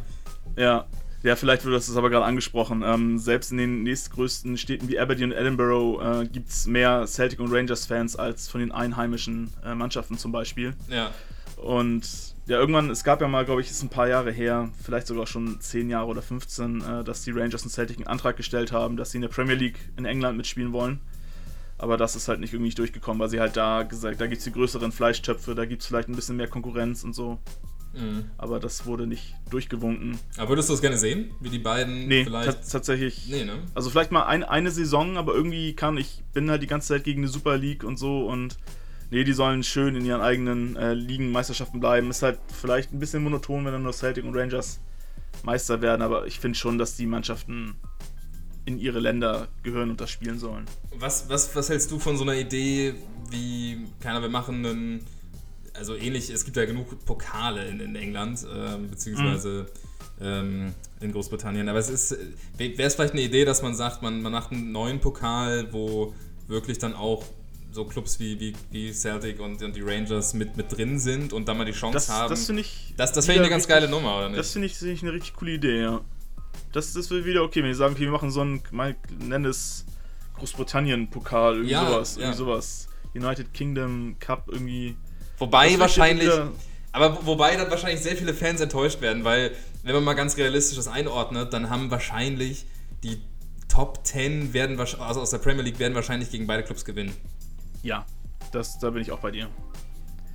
Ja. Ja, vielleicht wird das aber gerade angesprochen. Ähm, selbst in den nächstgrößten Städten wie Aberdeen und Edinburgh äh, gibt es mehr Celtic und Rangers-Fans als von den einheimischen äh, Mannschaften zum Beispiel. Ja, Und ja, irgendwann, es gab ja mal, glaube ich, ist ein paar Jahre her, vielleicht sogar schon 10 Jahre oder 15, äh, dass die Rangers und Celtic einen Antrag gestellt haben, dass sie in der Premier League in England mitspielen wollen. Aber das ist halt nicht irgendwie durchgekommen, weil sie halt da gesagt, da gibt es die größeren Fleischtöpfe, da gibt es vielleicht ein bisschen mehr Konkurrenz und so. Mhm. Aber das wurde nicht durchgewunken. Aber würdest du das gerne sehen? Wie die beiden Nee, vielleicht. tats- tatsächlich. Nee, ne? Also vielleicht mal ein, eine Saison, aber irgendwie kann ich bin halt die ganze Zeit gegen eine Super League und so und nee, die sollen schön in ihren eigenen äh, Ligen Meisterschaften bleiben. Ist halt vielleicht ein bisschen monoton, wenn dann nur Celtic und Rangers Meister werden, aber ich finde schon, dass die Mannschaften in ihre Länder gehören und das spielen sollen. Was, was, was hältst du von so einer Idee wie, keiner, wir machen einen, also ähnlich, es gibt ja genug Pokale in, in England, ähm, beziehungsweise ähm, in Großbritannien, aber es ist, wäre es vielleicht eine Idee, dass man sagt, man, man macht einen neuen Pokal, wo wirklich dann auch so Clubs wie, wie, wie Celtic und, und die Rangers mit, mit drin sind und dann mal die Chance Das, haben. das finde ich. das das wäre eine ganz richtig- geile Nummer, oder nicht? Das finde ich, finde ich eine richtig coole Idee, ja. Das, das wird wieder okay, wenn die sagen, okay, wir machen so einen, nenn es Großbritannien-Pokal, irgendwie Ja, sowas, ja. irgendwie sowas. United Kingdom Cup irgendwie. Wobei Das wahrscheinlich. Aber wo- wobei dann wahrscheinlich sehr viele Fans enttäuscht werden, weil, wenn man mal ganz realistisch das einordnet, dann haben wahrscheinlich die Top 10 werden also aus der Premier League werden wahrscheinlich gegen beide Clubs gewinnen. Ja, das, da bin ich auch bei dir.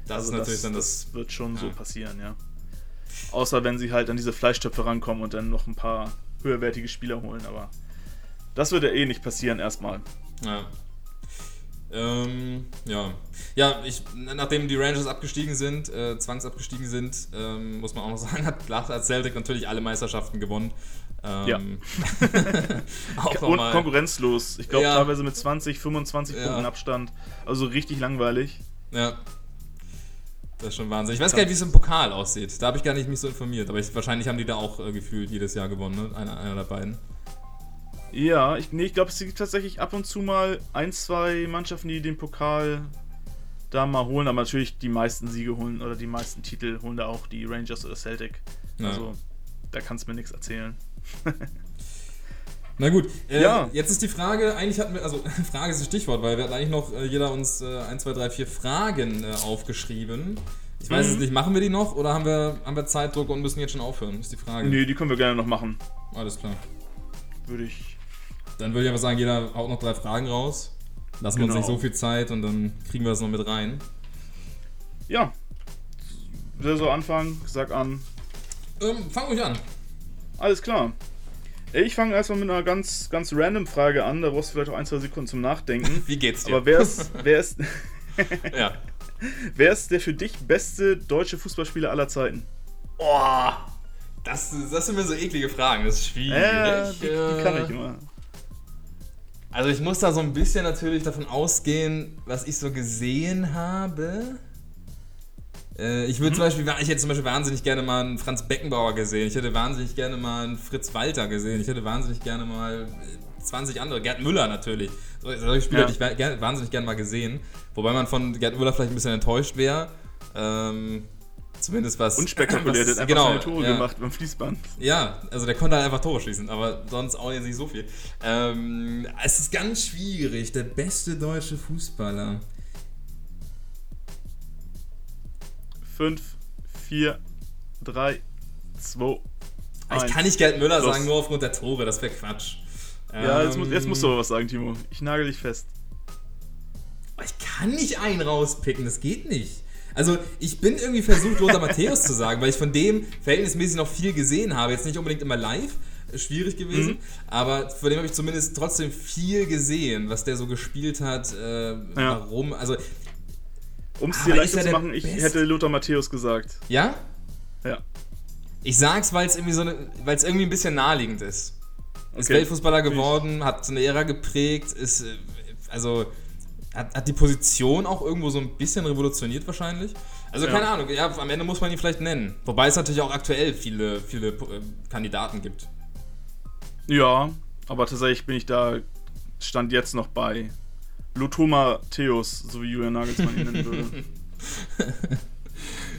Das Also ist natürlich dann das. das wird schon so Ja. passieren, ja. Außer wenn sie halt an diese Fleischtöpfe rankommen und dann noch ein paar höherwertige Spieler holen, aber das wird ja eh nicht passieren erstmal. Ja. Ähm, ja. Ja, ich, nachdem die Rangers abgestiegen sind, äh, zwangsabgestiegen sind, ähm, muss man auch noch sagen, hat Glasgow Celtic natürlich alle Meisterschaften gewonnen. Ähm, auch Und nochmal. konkurrenzlos. Ich glaube Ja. teilweise mit 20, 25 Ja. Punkten Abstand. Also richtig langweilig. Ja. Das ist schon Wahnsinn. Ich weiß gar nicht, wie es im Pokal aussieht. Da habe ich gar nicht mich so informiert. Aber ich, wahrscheinlich haben die da auch äh, gefühlt jedes Jahr gewonnen, ne? Einer, einer der beiden. Ja, ich, nee, ich glaube, es gibt tatsächlich ab und zu mal ein, zwei Mannschaften, die den Pokal da mal holen, aber natürlich die meisten Siege holen oder die meisten Titel holen da auch die Rangers oder Celtic. Ja. Also, da kannst du mir nichts erzählen. Na gut, äh, Ja. jetzt ist die Frage, eigentlich hatten wir, also Frage ist das Stichwort, weil wir hatten eigentlich noch äh, jeder uns äh, 1, 2, 3, 4 Fragen äh, aufgeschrieben. Ich weiß Mhm. es nicht, machen wir die noch oder haben wir, haben wir Zeitdruck und müssen jetzt schon aufhören? Ist die Frage. Nee, die können wir gerne noch machen. Alles klar. Würde ich. Dann würde ich aber sagen, jeder haut noch drei Fragen raus. Lassen wir uns Genau. nicht so viel Zeit und dann kriegen wir das noch mit rein. Ja. Wer so anfangen? Sag an. Ähm, fang ruhig an. Alles klar. Ich fange erstmal mit einer ganz, ganz random Frage an. Da brauchst du vielleicht auch ein, zwei Sekunden zum Nachdenken. Wie geht's dir? Aber wer ist, wer, ist, ja. wer ist der für dich beste deutsche Fußballspieler aller Zeiten? Oh, das, das sind mir so eklige Fragen. Das ist schwierig. Äh, die, die kann ich immer. Also ich muss da so ein bisschen natürlich davon ausgehen, was ich so gesehen habe. Äh, ich würde Mhm. zum Beispiel, ich hätte zum Beispiel wahnsinnig gerne mal einen Franz Beckenbauer gesehen. Ich hätte wahnsinnig gerne mal einen Fritz Walter gesehen. Ich hätte wahnsinnig gerne mal äh, 20 andere. Gerd Müller natürlich. So- Solche Spieler Ja. hätte ich wahnsinnig gerne mal gesehen. Wobei man von Gerd Müller vielleicht ein bisschen enttäuscht wäre. Ähm, zumindest was. Unspektakulär, der hat einfach genau, seine Tore ja. gemacht beim Fließband. Ja, also der konnte halt einfach Tore schießen, aber sonst auch jetzt nicht so viel. Ähm, es ist ganz schwierig. Der beste deutsche Fußballer. 5, 4, 3, 2, Ich kann nicht Gerd Müller Los. sagen, nur aufgrund der Tore, das wäre Quatsch. Ja, jetzt, muss, jetzt Ähm, musst du aber was sagen, Timo. Ich nagel dich fest. Ich kann nicht einen rauspicken, das geht nicht. Also, ich bin irgendwie versucht, Lothar Matthäus zu sagen, weil ich von dem verhältnismäßig noch viel gesehen habe. Jetzt nicht unbedingt immer live, schwierig gewesen. Mhm. Aber von dem habe ich zumindest trotzdem viel gesehen, was der so gespielt hat, äh, warum. Also, Um es Aber dir leichter er zu machen, ich Beste? hätte Lothar Matthäus gesagt. ja? Ja. Ich sag's, weil es irgendwie so eine, weil es irgendwie ein bisschen naheliegend ist. Ist Okay. Weltfußballer geworden, hat so eine Ära geprägt, ist äh, also hat, hat die Position auch irgendwo so ein bisschen revolutioniert wahrscheinlich. Also Ja. keine Ahnung, ja, am Ende muss man ihn vielleicht nennen. Wobei es natürlich auch aktuell viele, viele äh, Kandidaten gibt. Ja, aber tatsächlich bin ich da, stand jetzt noch bei Lothar Matthäus, so wie Julian Nagelsmann ihn nennen würde.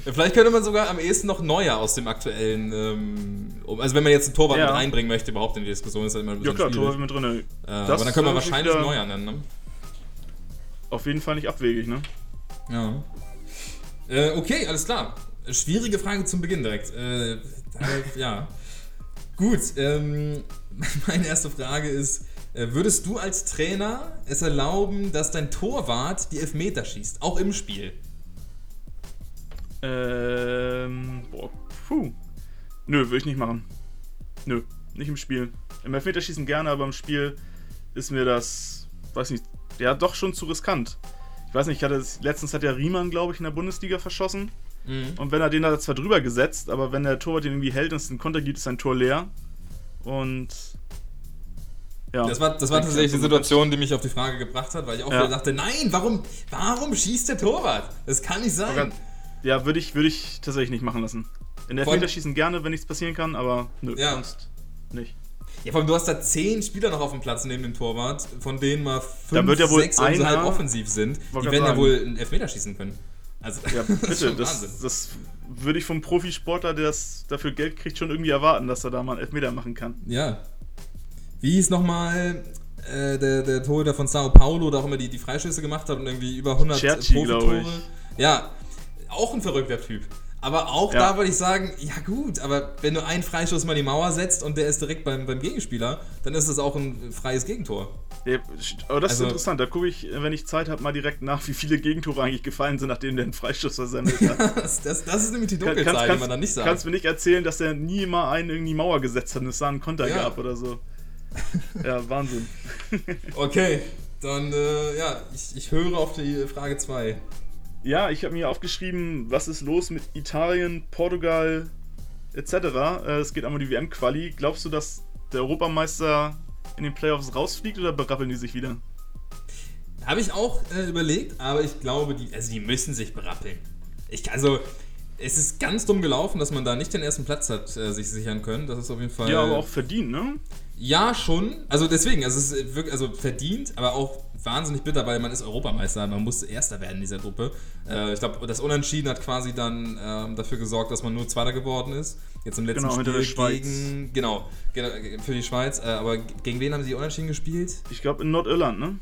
Ja, Vielleicht könnte man sogar am ehesten noch Neuer aus dem aktuellen, ähm, also wenn man jetzt einen Torwart Ja. mit reinbringen möchte, überhaupt in die Diskussion, ist das immer ein ja bisschen klar, Tor schwierig. mit drin. Äh, aber dann können wir wahrscheinlich Neuer nennen, ne? Auf jeden Fall nicht abwegig, ne? Ja. Äh, okay, alles klar. Schwierige Frage zum Beginn direkt. Äh, ja. Gut, ähm, meine erste Frage ist: äh, Würdest du als Trainer es erlauben, dass dein Torwart die Elfmeter schießt, auch im Spiel? Ähm, boah, puh. Nö, würde ich nicht machen. Nö, nicht im Spiel. Im Elfmeterschießen gerne, aber im Spiel ist mir das, weiß nicht, ja doch schon zu riskant. Ich weiß nicht, ich hatte letztens hat der Riemann, glaube ich, in der Bundesliga verschossen. Mhm. Und wenn er den da zwar drüber gesetzt, aber wenn der Torwart den irgendwie hält und es einen Konter gibt, ist sein Tor leer. Und ja. Das war, das war Ich tatsächlich die glaub, Situation, die mich auf die Frage gebracht hat, weil ich auch Ja. wieder dachte: Nein, warum, warum schießt der Torwart? Das kann nicht sein. Ja, würde ich, würde ich tatsächlich nicht machen lassen. In der Vor allem- Elfmeterschießen gerne, wenn nichts passieren kann, aber nö, Ja. sonst nicht. Ja, vor allem, du hast da zehn Spieler noch auf dem Platz neben dem Torwart, von denen mal fünf, ja wohl sechs so einer- halb offensiv sind. Die werden ja grad wohl einen Elfmeter schießen können. Also, Ja, das bitte, das, Wahnsinn. das würde ich vom Profisportler, der das dafür Geld kriegt, schon irgendwie erwarten, dass er da mal einen Elfmeter machen kann. Ja. Wie hieß nochmal äh, der, der Torhüter von Sao Paulo, der auch immer die, die Freischüsse gemacht hat und irgendwie über 100 Cerci, Profitore. Ja, auch ein verrückter Typ. Aber auch Ja. da würde ich sagen, ja gut, aber wenn du einen Freischuss mal in die Mauer setzt und der ist direkt beim, beim Gegenspieler, dann ist das auch ein freies Gegentor. Ja, aber das Also- ist interessant, da gucke ich, wenn ich Zeit habe, mal direkt nach, wie viele Gegentore eigentlich gefallen sind, nachdem der einen Freistoß versammelt hat. Das, das, das ist nämlich die Kann- Dunkelzahl, die man dann nicht sagt. kannst mir nicht erzählen, dass der nie mal einen in die Mauer gesetzt hat und es da einen Konter Ja. gab oder so. Ja, Wahnsinn. Okay, dann äh, ja, ich, ich höre auf die Frage 2. Ja, ich habe mir aufgeschrieben, was ist los mit Italien, Portugal etc. Äh, Es geht einmal um die WM-Quali. Glaubst du, dass der Europameister in den Playoffs rausfliegt oder berappeln die sich wieder? Habe ich auch äh, überlegt, aber ich glaube, die, also die müssen sich berappeln. Ich, also, es ist ganz dumm gelaufen, dass man da nicht den ersten Platz hat äh, sich sichern können. Das ist auf jeden Fall. Ja, aber auch verdient, ne? Ja, schon. Also deswegen, also es ist wirklich, also verdient, aber auch wahnsinnig bitter, weil man ist Europameister, man musste Erster werden in dieser Gruppe. Äh, ich glaube, das Unentschieden hat quasi dann ähm, dafür gesorgt, dass man nur Zweiter geworden ist. Jetzt im letzten Genau, Spiel gegen, genau, ge- für die Schweiz. Äh, aber gegen wen haben sie Unentschieden gespielt? Ich glaube in Nordirland, ne?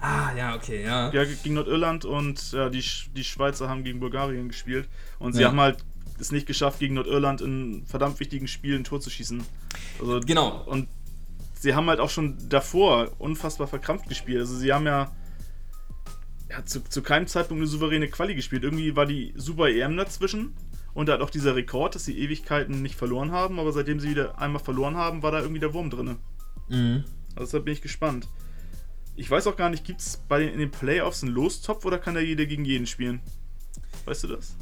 Ah, ja, okay, ja. Ja, gegen Nordirland und ja, die, die Schweizer haben gegen Bulgarien gespielt. Und sie Ja. haben halt es nicht geschafft, gegen Nordirland in verdammt wichtigen Spielen ein Tor zu schießen. Also, Genau. Und sie haben halt auch schon davor unfassbar verkrampft gespielt. Also sie haben ja, ja zu, zu keinem Zeitpunkt eine souveräne Quali gespielt. Irgendwie war die Super EM dazwischen und halt auch dieser Rekord, dass sie Ewigkeiten nicht verloren haben, aber seitdem sie wieder einmal verloren haben, war da irgendwie der Wurm drin. Mhm. Also deshalb bin ich gespannt. Ich weiß auch gar nicht, gibt es bei den, in den Playoffs einen Lostopf oder kann da jeder gegen jeden spielen? Weißt du das?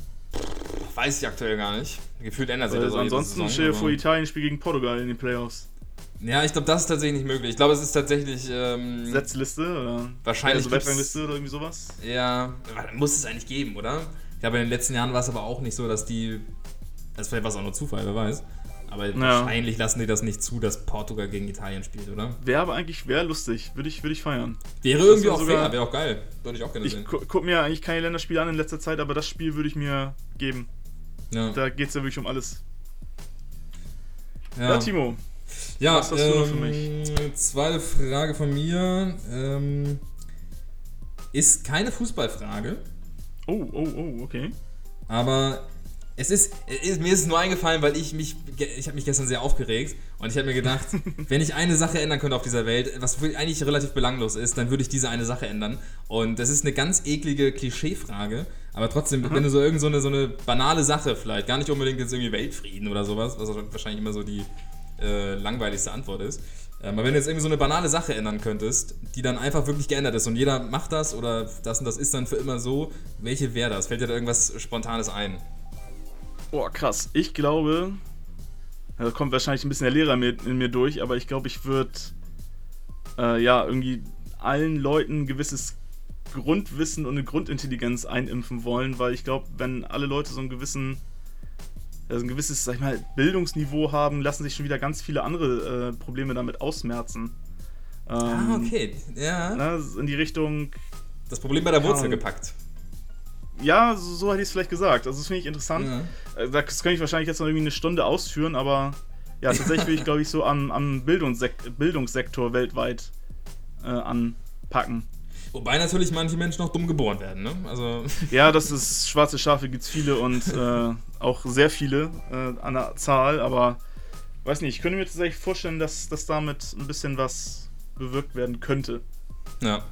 Weiß ich aktuell gar nicht. Gefühlt ändert sich das jede ansonsten stell dir vor, Italien spielt gegen Portugal in den Playoffs. Ja, ich glaube, das ist tatsächlich nicht möglich. Ich glaube, es ist tatsächlich. Ähm, Setzliste oder Wahrscheinlich also Weltrangliste oder irgendwie sowas? Ja, muss es eigentlich geben, oder? Ich glaube, in den letzten Jahren war es aber auch nicht so, dass die. Also vielleicht war es auch nur Zufall, wer weiß. Aber wahrscheinlich lassen die das nicht zu, dass Portugal gegen Italien spielt, oder? Wäre aber eigentlich wäre lustig, würde ich, würd ich feiern. Wäre irgendwie wär auch sogar- fair, wäre auch geil. Würde ich auch gerne Ich sehen. gu gucke mir eigentlich keine Länderspiele an in letzter Zeit, aber das Spiel würde ich mir geben. Ja, Da geht es ja wirklich um alles. Ja, ja. Timo. Ja was hast du noch für ähm, zweite Frage von mir. Ähm, ist keine Fußballfrage, Oh, oh, oh, okay. aber es ist, es- mir ist es nur eingefallen, weil ich mich, ich habe mich gestern sehr aufgeregt und ich habe mir gedacht, wenn ich eine Sache ändern könnte auf dieser Welt, was eigentlich relativ belanglos ist, dann würde ich diese eine Sache ändern. Und das ist eine ganz eklige Klischeefrage, aber trotzdem, wenn du so irgend so eine, so eine banale Sache vielleicht, gar nicht unbedingt jetzt irgendwie Weltfrieden oder sowas, was wahrscheinlich immer so die, äh, langweiligste Antwort ist. Ähm, aber wenn du jetzt irgendwie so eine banale Sache ändern könntest, die dann einfach wirklich geändert ist und jeder macht das oder das und das ist dann für immer so, welche wäre das? Fällt dir da irgendwas Spontanes ein? Boah, krass. Ich glaube, da kommt wahrscheinlich ein bisschen der Lehrer in mir durch, aber ich glaube, ich würde äh, ja irgendwie allen Leuten ein gewisses Grundwissen und eine Grundintelligenz einimpfen wollen, weil ich glaube, wenn alle Leute so einen gewissen also ein gewisses, sag ich mal, Bildungsniveau haben, lassen sich schon wieder ganz viele andere äh, Probleme damit ausmerzen. Ah, ähm, ah, okay. Ja. Ne, in die Richtung. Das Problem bei der Wurzel ja, gepackt. Ja, so, so hätte ich es vielleicht gesagt. Also, das finde ich interessant. Ja. Äh, das könnte ich wahrscheinlich jetzt noch irgendwie eine Stunde ausführen, aber ja, tatsächlich will ich, glaube ich, so am, am Bildungssek Bildungssektor weltweit äh, anpacken. Wobei natürlich manche Menschen noch dumm geboren werden, ne? Also ja, das ist schwarze Schafe gibt es viele und äh, auch sehr viele äh, an der Zahl, aber weiß nicht, ich könnte mir tatsächlich vorstellen, dass, dass damit ein bisschen was bewirkt werden könnte. Ja.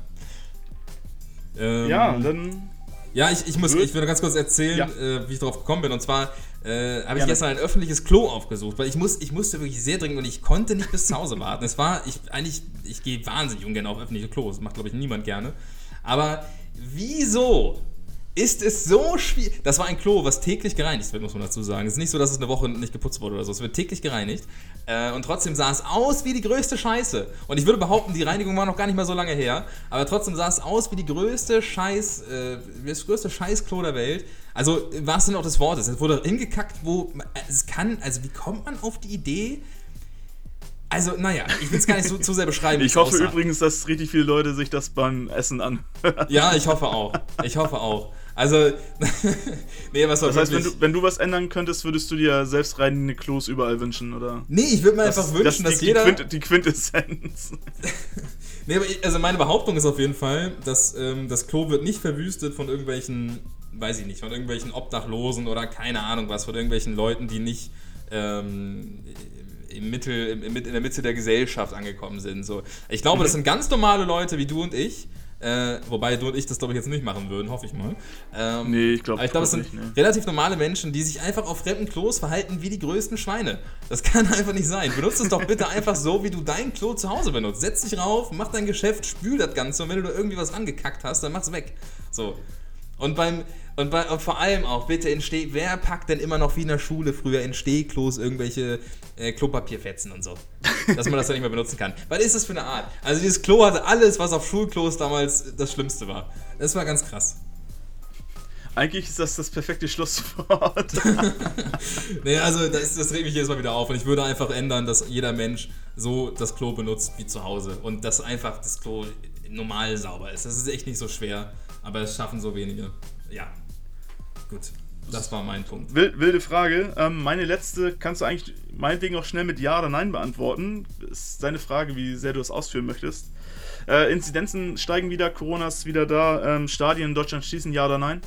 Ähm, ja, dann. Ja, ich, ich muss, ich will ganz kurz erzählen, ja. äh, wie ich darauf gekommen bin. Und zwar äh, habe ich gestern ein öffentliches Klo aufgesucht, weil ich, muss, ich musste wirklich sehr dringend und ich konnte nicht bis zu Hause warten. Es war, ich eigentlich, ich gehe wahnsinnig ungern auf öffentliche Klos, das macht glaube ich niemand gerne. Aber wieso ist es so schwierig. Das war ein Klo, was täglich gereinigt wird, muss man dazu sagen. Es ist nicht so, dass es eine Woche nicht geputzt wurde oder so. Es wird täglich gereinigt. Äh, und trotzdem sah es aus wie die größte Scheiße. Und ich würde behaupten, die Reinigung war noch gar nicht mal so lange her. Aber trotzdem sah es aus wie die größte Scheiß, äh, das größte Scheißklo der Welt. Also, was denn auch das Wort ist? Es wurde hingekackt, wo es kann, also wie kommt man auf die Idee, also, naja, ich will es gar nicht so, zu sehr beschreiben. Ich hoffe aussah. übrigens, dass richtig viele Leute sich das beim Essen an. ja, ich hoffe auch. Ich hoffe auch. Also, nee, was soll Das heißt, wenn du, wenn du was ändern könntest, würdest du dir selbst reinigende Klos überall wünschen, oder? Nee, ich würde mir das, einfach wünschen, das dass die, jeder. Die, Quint, die Quintessenz. nee, aber ich, also meine Behauptung ist auf jeden Fall, dass ähm, das Klo wird nicht verwüstet von irgendwelchen, weiß ich nicht, von irgendwelchen Obdachlosen oder keine Ahnung was, von irgendwelchen Leuten, die nicht. Ähm, im Mittel, im, in der Mitte der Gesellschaft angekommen sind. So. Ich glaube, das sind ganz normale Leute wie du und ich, äh, wobei du und ich das, glaube ich, jetzt nicht machen würden, hoffe ich mal. Ähm, nee, ich glaube ich glaub, es sind nicht, nee. relativ normale Menschen, die sich einfach auf fremden Klos verhalten wie die größten Schweine. Das kann einfach nicht sein. Benutze es doch bitte einfach so, wie du dein Klo zu Hause benutzt. Setz dich rauf, mach dein Geschäft, spül das Ganze und wenn du da irgendwie was angekackt hast, dann mach's weg. So. Und beim, und, bei, und, vor allem auch, bitte in Steh, wer packt denn immer noch wie in der Schule früher in Stehklos irgendwelche äh, Klopapierfetzen und so? Dass man das dann nicht mehr benutzen kann. Was ist das für eine Art? Also dieses Klo hatte alles, was auf Schulklos damals das Schlimmste war. Das war ganz krass. Eigentlich ist das das perfekte Schlusswort. nee, also das, das regt mich jedes Mal wieder auf und ich würde einfach ändern, dass jeder Mensch so das Klo benutzt wie zu Hause und dass einfach das Klo normal sauber ist. Das ist echt nicht so schwer, aber es schaffen so wenige. Ja, Gut. Das war mein Punkt. Wilde Frage. Ähm, meine letzte kannst du eigentlich meinetwegen auch schnell mit Ja oder Nein beantworten. Ist deine Frage, wie sehr du es ausführen möchtest. Äh, Inzidenzen steigen wieder, Corona ist wieder da. Ähm, Stadien in Deutschland schließen, Ja oder Nein?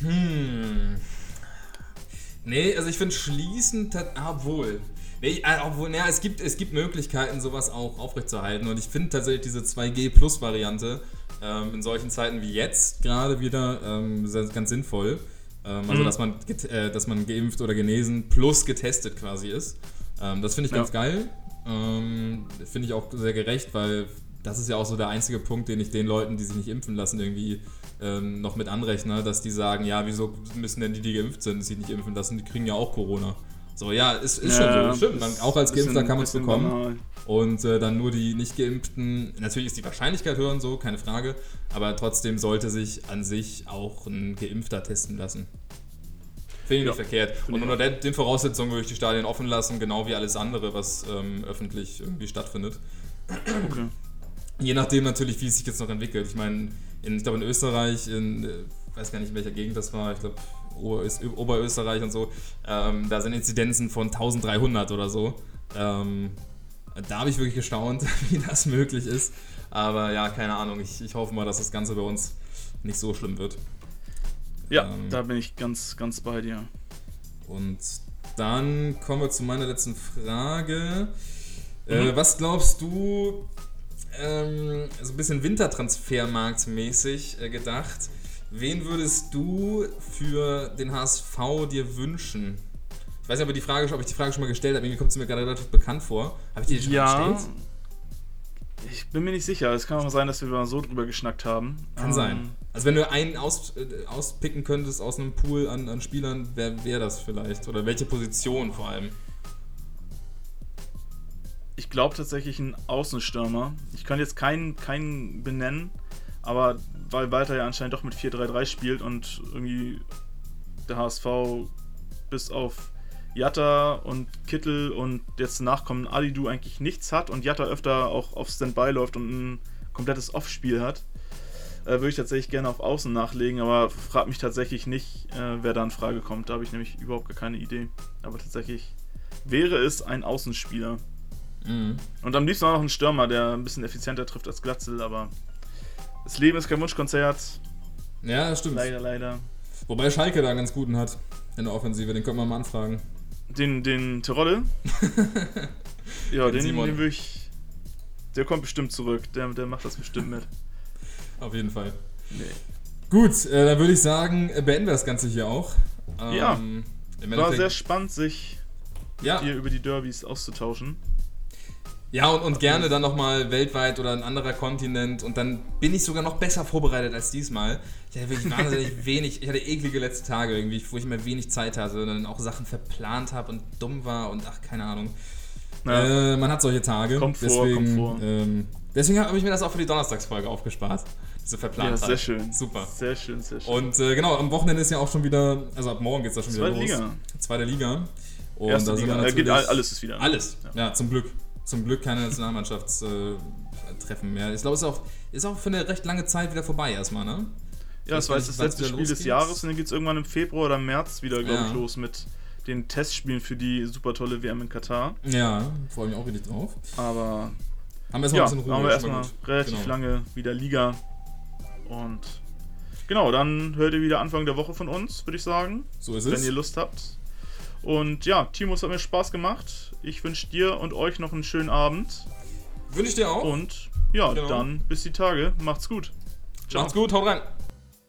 Hm. Nee, also ich finde schließen, obwohl. Nee, äh, obwohl, naja, es gibt, es gibt Möglichkeiten, sowas auch aufrechtzuerhalten. Und ich finde tatsächlich diese 2G-Plus-Variante ähm, in solchen Zeiten wie jetzt gerade wieder ähm, ganz sinnvoll. Ähm, also, mhm. dass, man, äh, dass man geimpft oder genesen plus getestet quasi ist. Ähm, das finde ich ja. ganz geil. Ähm, finde ich auch sehr gerecht, weil das ist ja auch so der einzige Punkt, den ich den Leuten, die sich nicht impfen lassen, irgendwie ähm, noch mit anrechne, dass die sagen, ja, wieso müssen denn die, die geimpft sind, sich nicht impfen lassen, die kriegen ja auch Corona. So, ja, ist, ist ja, schon so, stimmt. Man, auch als Geimpfter kann man es bekommen. Banal. Und äh, dann nur die nicht geimpften, natürlich ist die Wahrscheinlichkeit höher und so, keine Frage, aber trotzdem sollte sich an sich auch ein Geimpfter testen lassen. Finde ich ja, nicht verkehrt. Und unter den, den, Voraussetzungen würde ich die Stadien offen lassen, genau wie alles andere, was ähm, öffentlich irgendwie stattfindet. Okay. Je nachdem natürlich, wie es sich jetzt noch entwickelt. Ich meine, in, ich glaube in Österreich, in, ich äh, weiß gar nicht in welcher Gegend das war, ich glaube Oberösterreich und so, ähm, da sind Inzidenzen von 1300 oder so. Ähm, da habe ich wirklich gestaunt, wie das möglich ist. Aber ja, keine Ahnung. Ich, ich hoffe mal, dass das Ganze bei uns nicht so schlimm wird. Ja, ähm, da bin ich ganz, ganz bei dir. Und dann kommen wir zu meiner letzten Frage. Äh, mhm. Äh, was glaubst du, ähm, so ein bisschen Wintertransfermarktmäßig äh, gedacht, wen würdest du für den HSV dir wünschen? Ich weiß nicht, ob, die Frage, ob ich die Frage schon mal gestellt habe. Irgendwie kommt es mir gerade relativ bekannt vor. Habe ich die schon Ja. gestellt? Ich bin mir nicht sicher. Es kann auch sein, dass wir mal so drüber geschnackt haben. Kann Ähm, sein. Also wenn du einen aus, äh, auspicken könntest aus einem Pool an, an Spielern, wer wäre das vielleicht? Oder welche Position vor allem? Ich glaube tatsächlich ein Außenstürmer. Ich kann jetzt keinen, keinen benennen, aber weil Walter ja anscheinend doch mit 4-3-3 spielt und irgendwie der HSV bis auf Jatta und Kittel und jetzt nachkommen Alidu eigentlich nichts hat und Jatta öfter auch auf Standby läuft und ein komplettes Off-Spiel hat, äh, würde ich tatsächlich gerne auf Außen nachlegen, aber frag mich tatsächlich nicht, äh, wer da in Frage kommt. Da habe ich nämlich überhaupt gar keine Idee. Aber tatsächlich wäre es ein Außenspieler. Mhm. Und am liebsten auch noch ein Stürmer, der ein bisschen effizienter trifft als Glatzel, aber das Leben ist kein Wunschkonzert. Ja, das stimmt. Leider, leider. Wobei Schalke da einen ganz guten hat in der Offensive, den können wir mal anfragen. Den, den Terodde? ja, den, den würde ich. Der kommt bestimmt zurück. Der, der macht das bestimmt mit. Auf jeden Fall. Nee. Gut, äh, dann würde ich sagen, äh, beenden wir das Ganze hier auch. Ja. im War sehr spannend, sich ja. hier über die Derbys auszutauschen. Ja, und, und gerne dann nochmal weltweit oder ein anderer Kontinent und dann bin ich sogar noch besser vorbereitet als diesmal. Ich hatte wirklich wahnsinnig wenig, ich hatte eklige letzte Tage irgendwie, wo ich immer wenig Zeit hatte und dann auch Sachen verplant habe und dumm war und ach, keine Ahnung. Ja. Äh, man hat solche Tage. Kommt vor, deswegen, kommt vor. Ähm, deswegen habe ich mir das auch für die Donnerstagsfolge aufgespart. Diese ja, verplant sehr schön. Super. Sehr schön, sehr schön. Und äh, genau, am Wochenende ist ja auch schon wieder, also ab morgen geht es da schon wieder Zweite los. Liga. Zweite Liga. Und Erste da sind Liga. wir Äh, geht, natürlich- all- alles ist wieder. alles, ja, zum Glück. Zum Glück keine Nationalmannschaftstreffen mehr. Ich glaube, es ist auch, ist auch für eine recht lange Zeit wieder vorbei erstmal, ne? Ja, das war jetzt das letzte Spiel des? Jahres und dann geht es irgendwann im Februar oder März wieder, glaube Ja. ich, los mit den Testspielen für die super tolle WM in Katar. Ja, freue mich auch richtig drauf. Aber Haben wir erstmal ja, ein bisschen Ruhe. haben wir erstmal relativ Genau. lange wieder Liga. Und genau, dann hört ihr wieder Anfang der Woche von uns, würde ich sagen, So ist wenn es. ihr Lust habt. Und ja, Timo, es hat mir Spaß gemacht. Ich wünsche dir und euch noch einen schönen Abend. Wünsche ich dir auch. Und ja, Genau. dann bis die Tage. Macht's gut. Ciao. Macht's gut, haut rein.